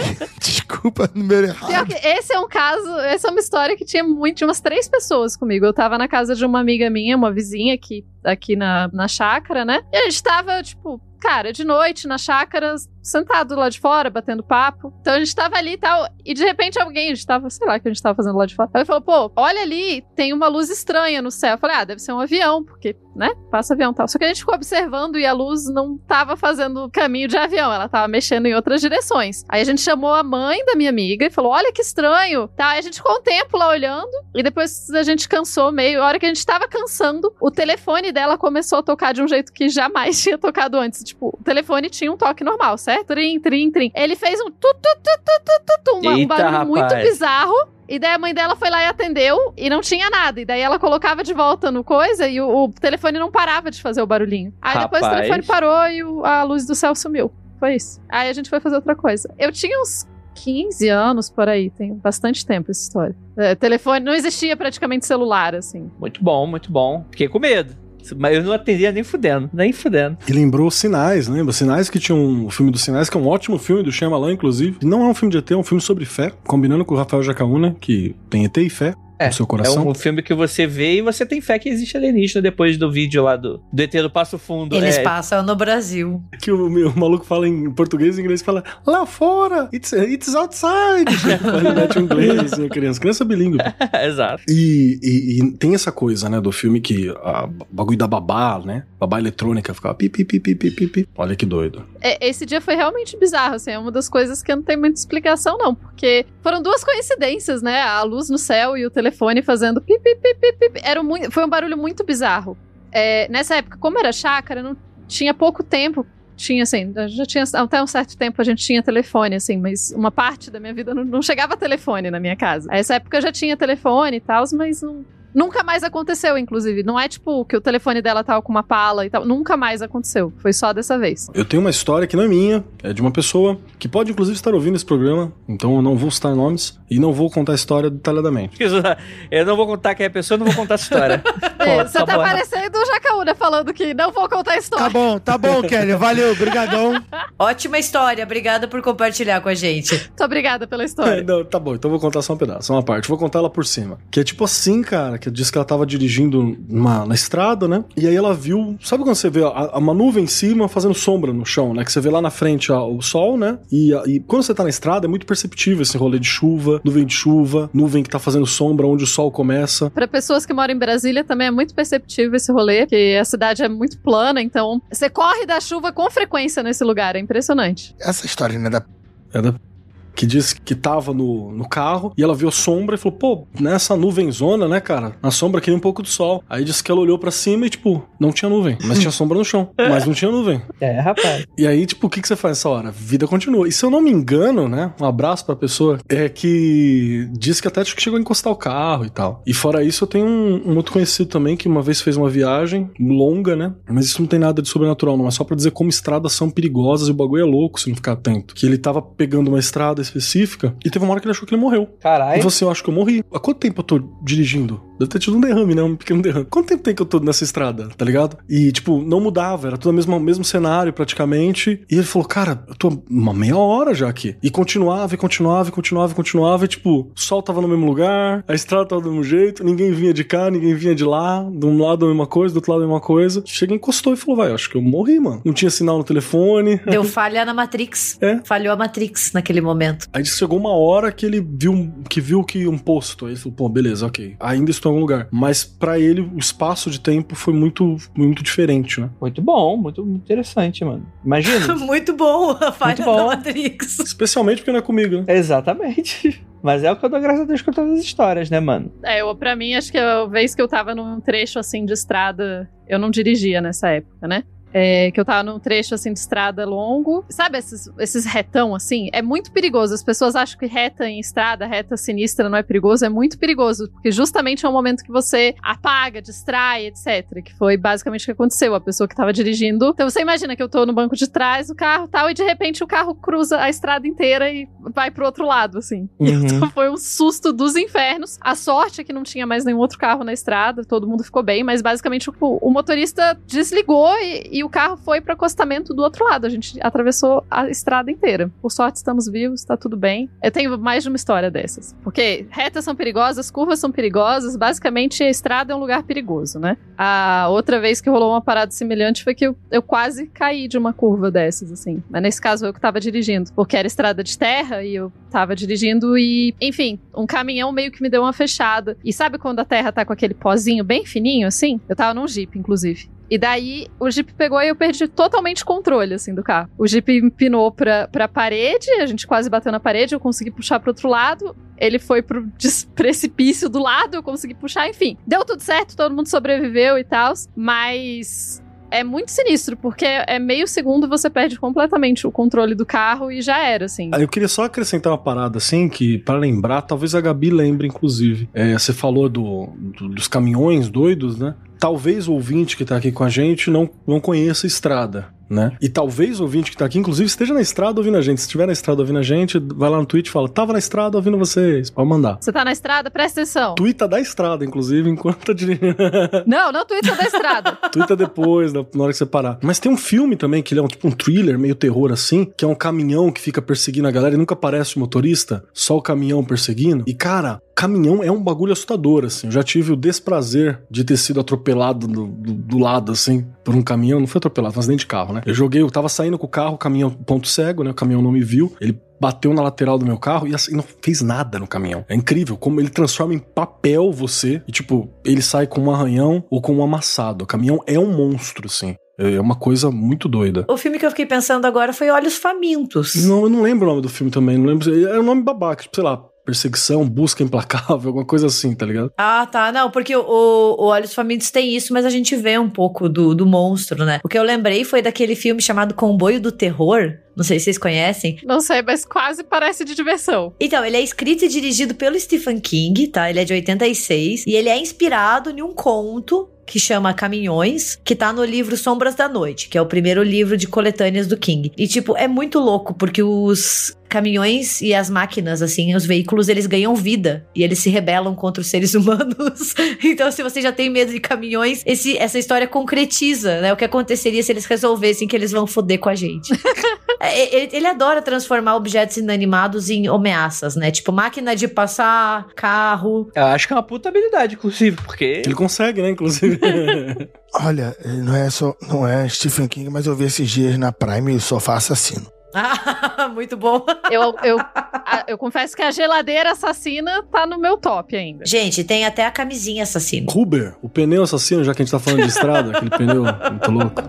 Desculpa, número errado. esse é um caso, essa é uma história que tinha muito, tinha umas três pessoas comigo. Eu tava na casa de uma amiga minha, uma vizinha aqui, aqui na, na chácara, né? E a gente tava, tipo, cara, de noite, na chácara, sentado lá de fora, batendo papo. Então a gente tava ali e tal, e de repente alguém, a gente tava, sei lá, que a gente tava fazendo lá de fora. Ele falou, pô, olha ali, tem uma luz estranha no céu. Eu falei, ah, deve ser um avião, porque, né, passa avião e tal. Só que a gente ficou observando e a luz não tava fazendo caminho de avião, ela tava mexendo em outras direções. Aí a gente chamou a mãe da minha amiga e falou, olha que estranho. Tá, aí a gente ficou um tempo lá olhando, e depois a gente cansou meio. A hora que a gente tava cansando, o telefone dela começou a tocar de um jeito que jamais tinha tocado antes. Tipo, o telefone tinha um toque normal, certo? Trim, trim, trim. Ele fez um tu, tu, tu, tu, tu, tu um, Eita, barulho rapaz. muito bizarro. E daí a mãe dela foi lá e atendeu e não tinha nada. E daí ela colocava de volta no coisa e o, o telefone não parava de fazer o barulhinho. Aí rapaz. depois o telefone parou e o, a luz do céu sumiu. Foi isso. Aí a gente foi fazer outra coisa. Eu tinha uns 15 anos por aí, tem bastante tempo essa história. É, telefone, não existia praticamente celular, assim. Muito bom, muito bom. Fiquei com medo. Mas eu não atendia nem fudendo, nem fudendo. E lembrou Sinais, lembra? Sinais que tinha um o filme dos Sinais, que é um ótimo filme do Shyamalan, inclusive. Não é um filme de ET, é um filme sobre fé, combinando com o Rafael Jacaúna, que tem ET e fé. É, no seu coração. É um filme que você vê e você tem fé que existe alienígena depois do vídeo lá do, do ET do Passo Fundo. Eles é. passam no Brasil. Que o, o, maluco fala em português e inglês fala lá fora, it's, it's outside. Ele mete inglês, assim, criança. Criança bilíngue. Exato. E, e, e, tem essa coisa, né, do filme que a bagulho da babá, né? Babá eletrônica ficava pi, pi, pi, pi, pi, pi, pi. Olha que doido. É, esse dia foi realmente bizarro, assim, é uma das coisas que não tem muita explicação, não, porque foram duas coincidências, né? A luz no céu e o telefone fazendo pi, pi, pi, pi, pi. Era foi um barulho muito bizarro. É, nessa época, como era chácara, não tinha pouco tempo. Tinha, assim, já tinha, até um certo tempo a gente tinha telefone, assim, mas uma parte da minha vida não, não chegava telefone na minha casa. Essa época já tinha telefone e tal, mas não, Nunca mais aconteceu, inclusive. Não é tipo que o telefone dela tava com uma pala e tal. Nunca mais aconteceu. Foi só dessa vez. Eu tenho uma história que não é minha, é de uma pessoa que pode inclusive estar ouvindo esse programa, então eu não vou citar nomes e não vou contar a história detalhadamente. Eu não vou contar quem é a pessoa, não vou contar a história. É, Pô, você tá bom. parecendo o Jacaúna falando que não vou contar a história. Tá bom, tá bom, Kelly. Valeu, brigadão. Ótima história, obrigada por compartilhar com a gente. Muito obrigada pela É, história. não, tá bom, então eu vou contar só um pedaço, só uma parte. Vou contar ela por cima. Que é tipo assim, cara, que disse que ela tava dirigindo numa, na estrada, né? E aí ela viu. Sabe quando você vê a, a- uma nuvem em cima fazendo sombra no chão, né? Que você vê lá na frente ó, o sol, né? E, a- e quando você tá na estrada é muito perceptível esse rolê de chuva, nuvem de chuva, nuvem que tá fazendo sombra onde o sol começa. Para pessoas que moram em Brasília também é muito perceptível esse rolê, porque a cidade é muito plana, então você corre da chuva com frequência nesse lugar, é impressionante. Essa história, né, da É da- que disse que tava no, no carro e ela viu a sombra e falou: pô, nessa nuvenzona, né, cara? Na sombra queria um pouco do sol. Aí disse que ela olhou pra cima e, tipo, não tinha nuvem, mas tinha sombra no chão, mas não tinha nuvem. É, rapaz. E aí, tipo, o que, que você faz nessa hora? Vida continua. E se eu não me engano, né? Um abraço pra pessoa, é que diz que até que chegou a encostar o carro e tal. E fora isso, eu tenho um, um outro conhecido também que uma vez fez uma viagem longa, né? Mas isso não tem nada de sobrenatural, não. É só pra dizer como estradas são perigosas e o bagulho é louco se não ficar atento. Que ele tava pegando uma estrada específica e teve uma hora que ele achou que ele morreu. Caralho. falou assim: Eu acho que eu morri. Há quanto tempo eu tô dirigindo? Deve ter tido um derrame, né? Um pequeno derrame. Quanto tempo tem que eu tô nessa estrada, tá ligado? E, tipo, não mudava, era tudo o mesmo, mesmo cenário praticamente. E ele falou: Cara, eu tô uma meia hora já aqui. E continuava, e continuava, e continuava, e continuava. E, tipo, o sol tava no mesmo lugar, a estrada tava do mesmo jeito, ninguém vinha de cá, ninguém vinha de lá. De um lado a mesma coisa, do outro lado a mesma coisa. Chega, encostou e falou: Vai, acho que eu morri, mano. Não tinha sinal no telefone. Deu falha na Matrix. É. Falhou a Matrix naquele momento. Aí chegou uma hora que ele viu que viu que um posto. Aí ele falou, pô, beleza, ok. Ainda estou em algum lugar. Mas pra ele o espaço de tempo foi muito muito diferente, né? Muito bom, muito, muito interessante, mano. Imagina. Muito bom a falha bom. da Matrix. Especialmente porque não é comigo, né? Exatamente. Mas é o que eu dou graças a Deus com todas as histórias, né, mano? É, eu, pra mim, acho que a vez que eu tava num trecho assim de estrada, eu não dirigia nessa época, né? É, que eu tava num trecho assim de estrada longo. Sabe esses, esses retão assim? É muito perigoso. As pessoas acham que reta em estrada, reta sinistra não é perigoso. É muito perigoso, porque justamente é um momento que você apaga, distrai, etc. Que foi basicamente o que aconteceu. A pessoa que tava dirigindo. Então você imagina que eu tô no banco de trás do carro tal, e de repente o carro cruza a estrada inteira e vai pro outro lado, assim. Uhum. Então foi um susto dos infernos. A sorte é que não tinha mais nenhum outro carro na estrada, todo mundo ficou bem, mas basicamente o, o motorista desligou e, e o carro foi para acostamento do outro lado. A gente atravessou a estrada inteira. Por sorte, estamos vivos, tá tudo bem. Eu tenho mais de uma história dessas. Porque retas são perigosas, curvas são perigosas, basicamente a estrada é um lugar perigoso, né? A outra vez que rolou uma parada semelhante foi que eu, eu quase caí de uma curva dessas, assim. Mas nesse caso eu que tava dirigindo, porque era estrada de terra e eu tava dirigindo e, enfim, um caminhão meio que me deu uma fechada. E sabe quando a terra tá com aquele pozinho bem fininho, assim? Eu tava num Jeep, inclusive. E daí o Jeep pegou e eu perdi totalmente o controle, assim, do carro. O Jeep empinou pra, pra parede, a gente quase bateu na parede, eu consegui puxar pro outro lado. Ele foi pro precipício do lado, eu consegui puxar, enfim. Deu tudo certo, todo mundo sobreviveu e tal, mas é muito sinistro, porque é meio segundo você perde completamente o controle do carro e já era, assim. Aí eu queria só acrescentar uma parada assim, que para lembrar, talvez a Gabi lembre, inclusive. É, você falou do, do- dos caminhões doidos, né? Talvez o ouvinte que tá aqui com a gente não, não conheça a estrada. Né? E talvez o ouvinte que tá aqui, inclusive, esteja na estrada ouvindo a gente. Se estiver na estrada ouvindo a gente, vai lá no Twitch e fala: Tava na estrada ouvindo vocês. Pode mandar. Você tá na estrada, presta atenção. Twitta da estrada, inclusive, enquanto tá dirigindo. Não, não Twitter da estrada. Twitta depois, na na hora que você parar. Mas tem um filme também, que ele é um, tipo um thriller, meio terror assim, que é um caminhão que fica perseguindo a galera e nunca aparece o motorista, só o caminhão perseguindo. E, cara, caminhão é um bagulho assustador, assim. Eu já tive o desprazer de ter sido atropelado do, do- do lado, assim, por um caminhão. Não foi atropelado, mas dentro de carro, né? Eu joguei, eu tava saindo com o carro, o caminhão ponto cego, né? O caminhão não me viu. Ele bateu na lateral do meu carro e assim, não fez nada no caminhão. É incrível como ele transforma em papel você e, tipo, ele sai com um arranhão ou com um amassado. O caminhão é um monstro, assim. É uma coisa muito doida. O filme que eu fiquei pensando agora foi Olhos Famintos. Não, eu não lembro o nome do filme também. Não lembro. Era um nome babaca, tipo, sei lá, perseguição, busca implacável, alguma coisa assim, tá ligado? Ah, tá. Não, porque o, o Olhos Famintos tem isso, mas a gente vê um pouco do, do monstro, né? O que eu lembrei foi daquele filme chamado Comboio do Terror. Não sei se vocês conhecem. Não sei, mas quase parece de diversão. Então, ele é escrito e dirigido pelo Stephen King, tá? Ele é de 86 e ele é inspirado em um conto que chama Caminhões, que tá no livro Sombras da Noite, que é o primeiro livro de coletâneas do King. E, tipo, é muito louco, porque os caminhões e as máquinas, assim, os veículos, eles ganham vida e eles se rebelam contra os seres humanos. então, se você já tem medo de caminhões, esse, essa história concretiza, né? O que aconteceria se eles resolvessem que eles vão foder com a gente. É, ele, ele, adora transformar objetos inanimados em ameaças, né? Tipo, máquina de passar, carro. Eu acho que é uma puta habilidade, inclusive, porque. Ele consegue, né, inclusive. Olha, não é só. Não é Stephen King, mas eu vi esses dias na Prime o Sofá Assassino. Ah, muito bom. Eu, eu, eu confesso que a geladeira assassina tá no meu top ainda. Gente, tem até a camisinha assassina. Huber, o pneu assassino, já que a gente tá falando de estrada, aquele pneu muito louco.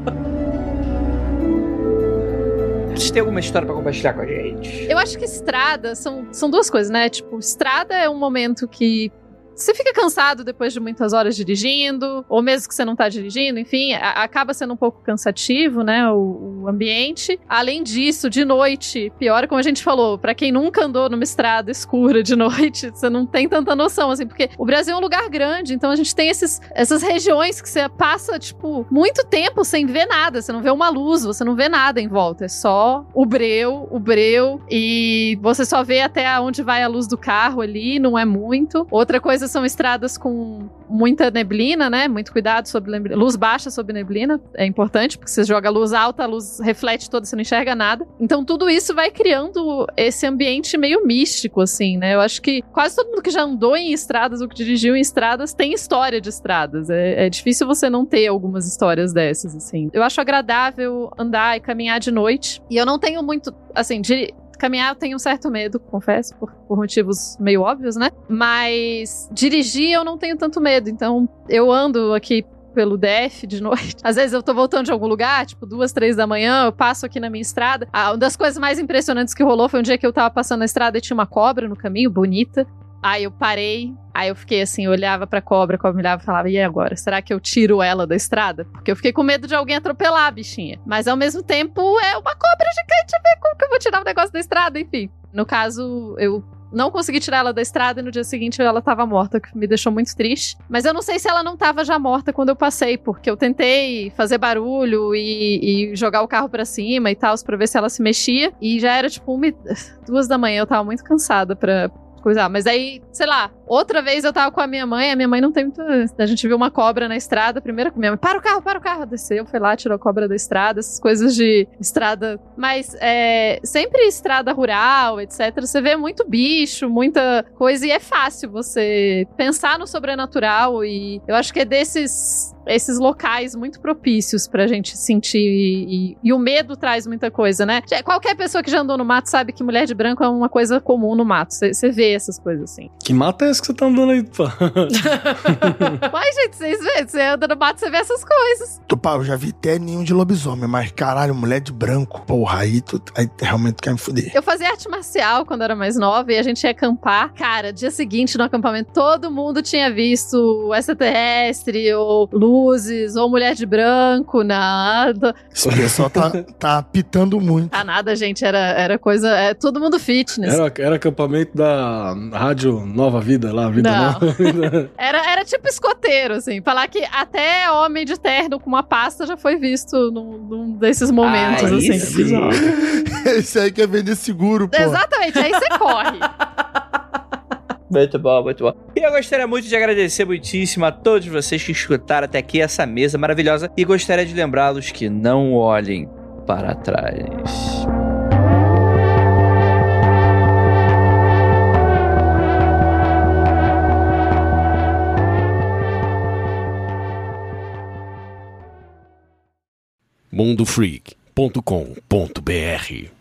Vocês têm alguma história para compartilhar com a gente? Eu acho que estrada são, são duas coisas, né? Tipo, estrada é um momento que você fica cansado depois de muitas horas dirigindo, ou mesmo que você não tá dirigindo, enfim, a, acaba sendo um pouco cansativo, né, o, o, ambiente. Além disso, de noite, pior, como a gente falou, para quem nunca andou numa estrada escura de noite, você não tem tanta noção, assim, porque o Brasil é um lugar grande, então a gente tem esses, essas regiões que você passa, tipo, muito tempo sem ver nada, você não vê uma luz, você não vê nada em volta, é só o breu, o breu, e você só vê até onde vai a luz do carro ali, não é muito. Outra coisa são estradas com muita neblina, né? Muito cuidado sobre neblina. luz baixa sobre neblina, é importante, porque você joga luz alta, a luz reflete toda, você não enxerga nada. Então tudo isso vai criando esse ambiente meio místico, assim, né? Eu acho que quase todo mundo que já andou em estradas ou que dirigiu em estradas tem história de estradas. É, é difícil você não ter algumas histórias dessas, assim. Eu acho agradável andar e caminhar de noite. E eu não tenho muito, assim, de Caminhar eu tenho um certo medo, confesso, por, por motivos meio óbvios, né? Mas dirigir eu não tenho tanto medo. Então eu ando aqui pelo DF de noite. Às vezes eu tô voltando de algum lugar, tipo duas, três da manhã, eu passo aqui na minha estrada. Ah, uma das coisas mais impressionantes que rolou foi um dia que eu tava passando na estrada e tinha uma cobra no caminho, bonita. Aí eu parei, aí eu fiquei assim, eu olhava pra cobra, a cobra me olhava e falava, e agora? Será que eu tiro ela da estrada? Porque eu fiquei com medo de alguém atropelar a bichinha. Mas ao mesmo tempo é uma cobra gigante, ver como que eu vou tirar o negócio da estrada, enfim. No caso, eu não consegui tirar ela da estrada e no dia seguinte ela tava morta, que me deixou muito triste. Mas eu não sei se ela não tava já morta quando eu passei, porque eu tentei fazer barulho e, e jogar o carro para cima e tal, pra ver se ela se mexia. E já era tipo uma, duas da manhã, eu tava muito cansada pra, coisa. Mas aí, sei lá, outra vez eu tava com a minha mãe, a minha mãe não tem muito. A gente viu uma cobra na estrada, primeiro com minha mãe, para o carro, para o carro. Desceu, foi lá, tirou a cobra da estrada, essas coisas de estrada. Mas é, sempre estrada rural, etc. Você vê muito bicho, muita coisa, e é fácil você pensar no sobrenatural. E eu acho que é desses esses locais muito propícios pra gente sentir. E, e, e, o medo traz muita coisa, né? Qualquer pessoa que já andou no mato sabe que mulher de branco é uma coisa comum no mato. Você vê essas coisas assim. Que mato é que você tá andando aí, pô? Mas, gente, vocês vê, você anda no mato, você vê essas coisas. Tu, pá, eu já vi até nenhum de lobisomem, mas caralho, mulher de branco. Porra, aí tu aí realmente quer me fuder. Eu fazia arte marcial quando era mais nova e a gente ia acampar. Cara, dia seguinte no acampamento, todo mundo tinha visto extraterrestre ou luz luzes, ou mulher de branco, nada. Esse pessoal tá, tá pitando muito. Tá nada, gente, era, era coisa, é todo mundo fitness. Era, era acampamento da Rádio Nova Vida lá, Vida Não. Nova Vida. era, era tipo escoteiro, assim, falar que até homem de terno com uma pasta já foi visto num, num desses momentos, Aí assim. sim. Esse aí quer vender seguro, pô. Exatamente, aí você corre. Muito bom, muito bom. E eu gostaria muito de agradecer muitíssimo a todos vocês que escutaram até aqui essa mesa maravilhosa e gostaria de lembrá-los que não olhem para trás. mundofreak.com.br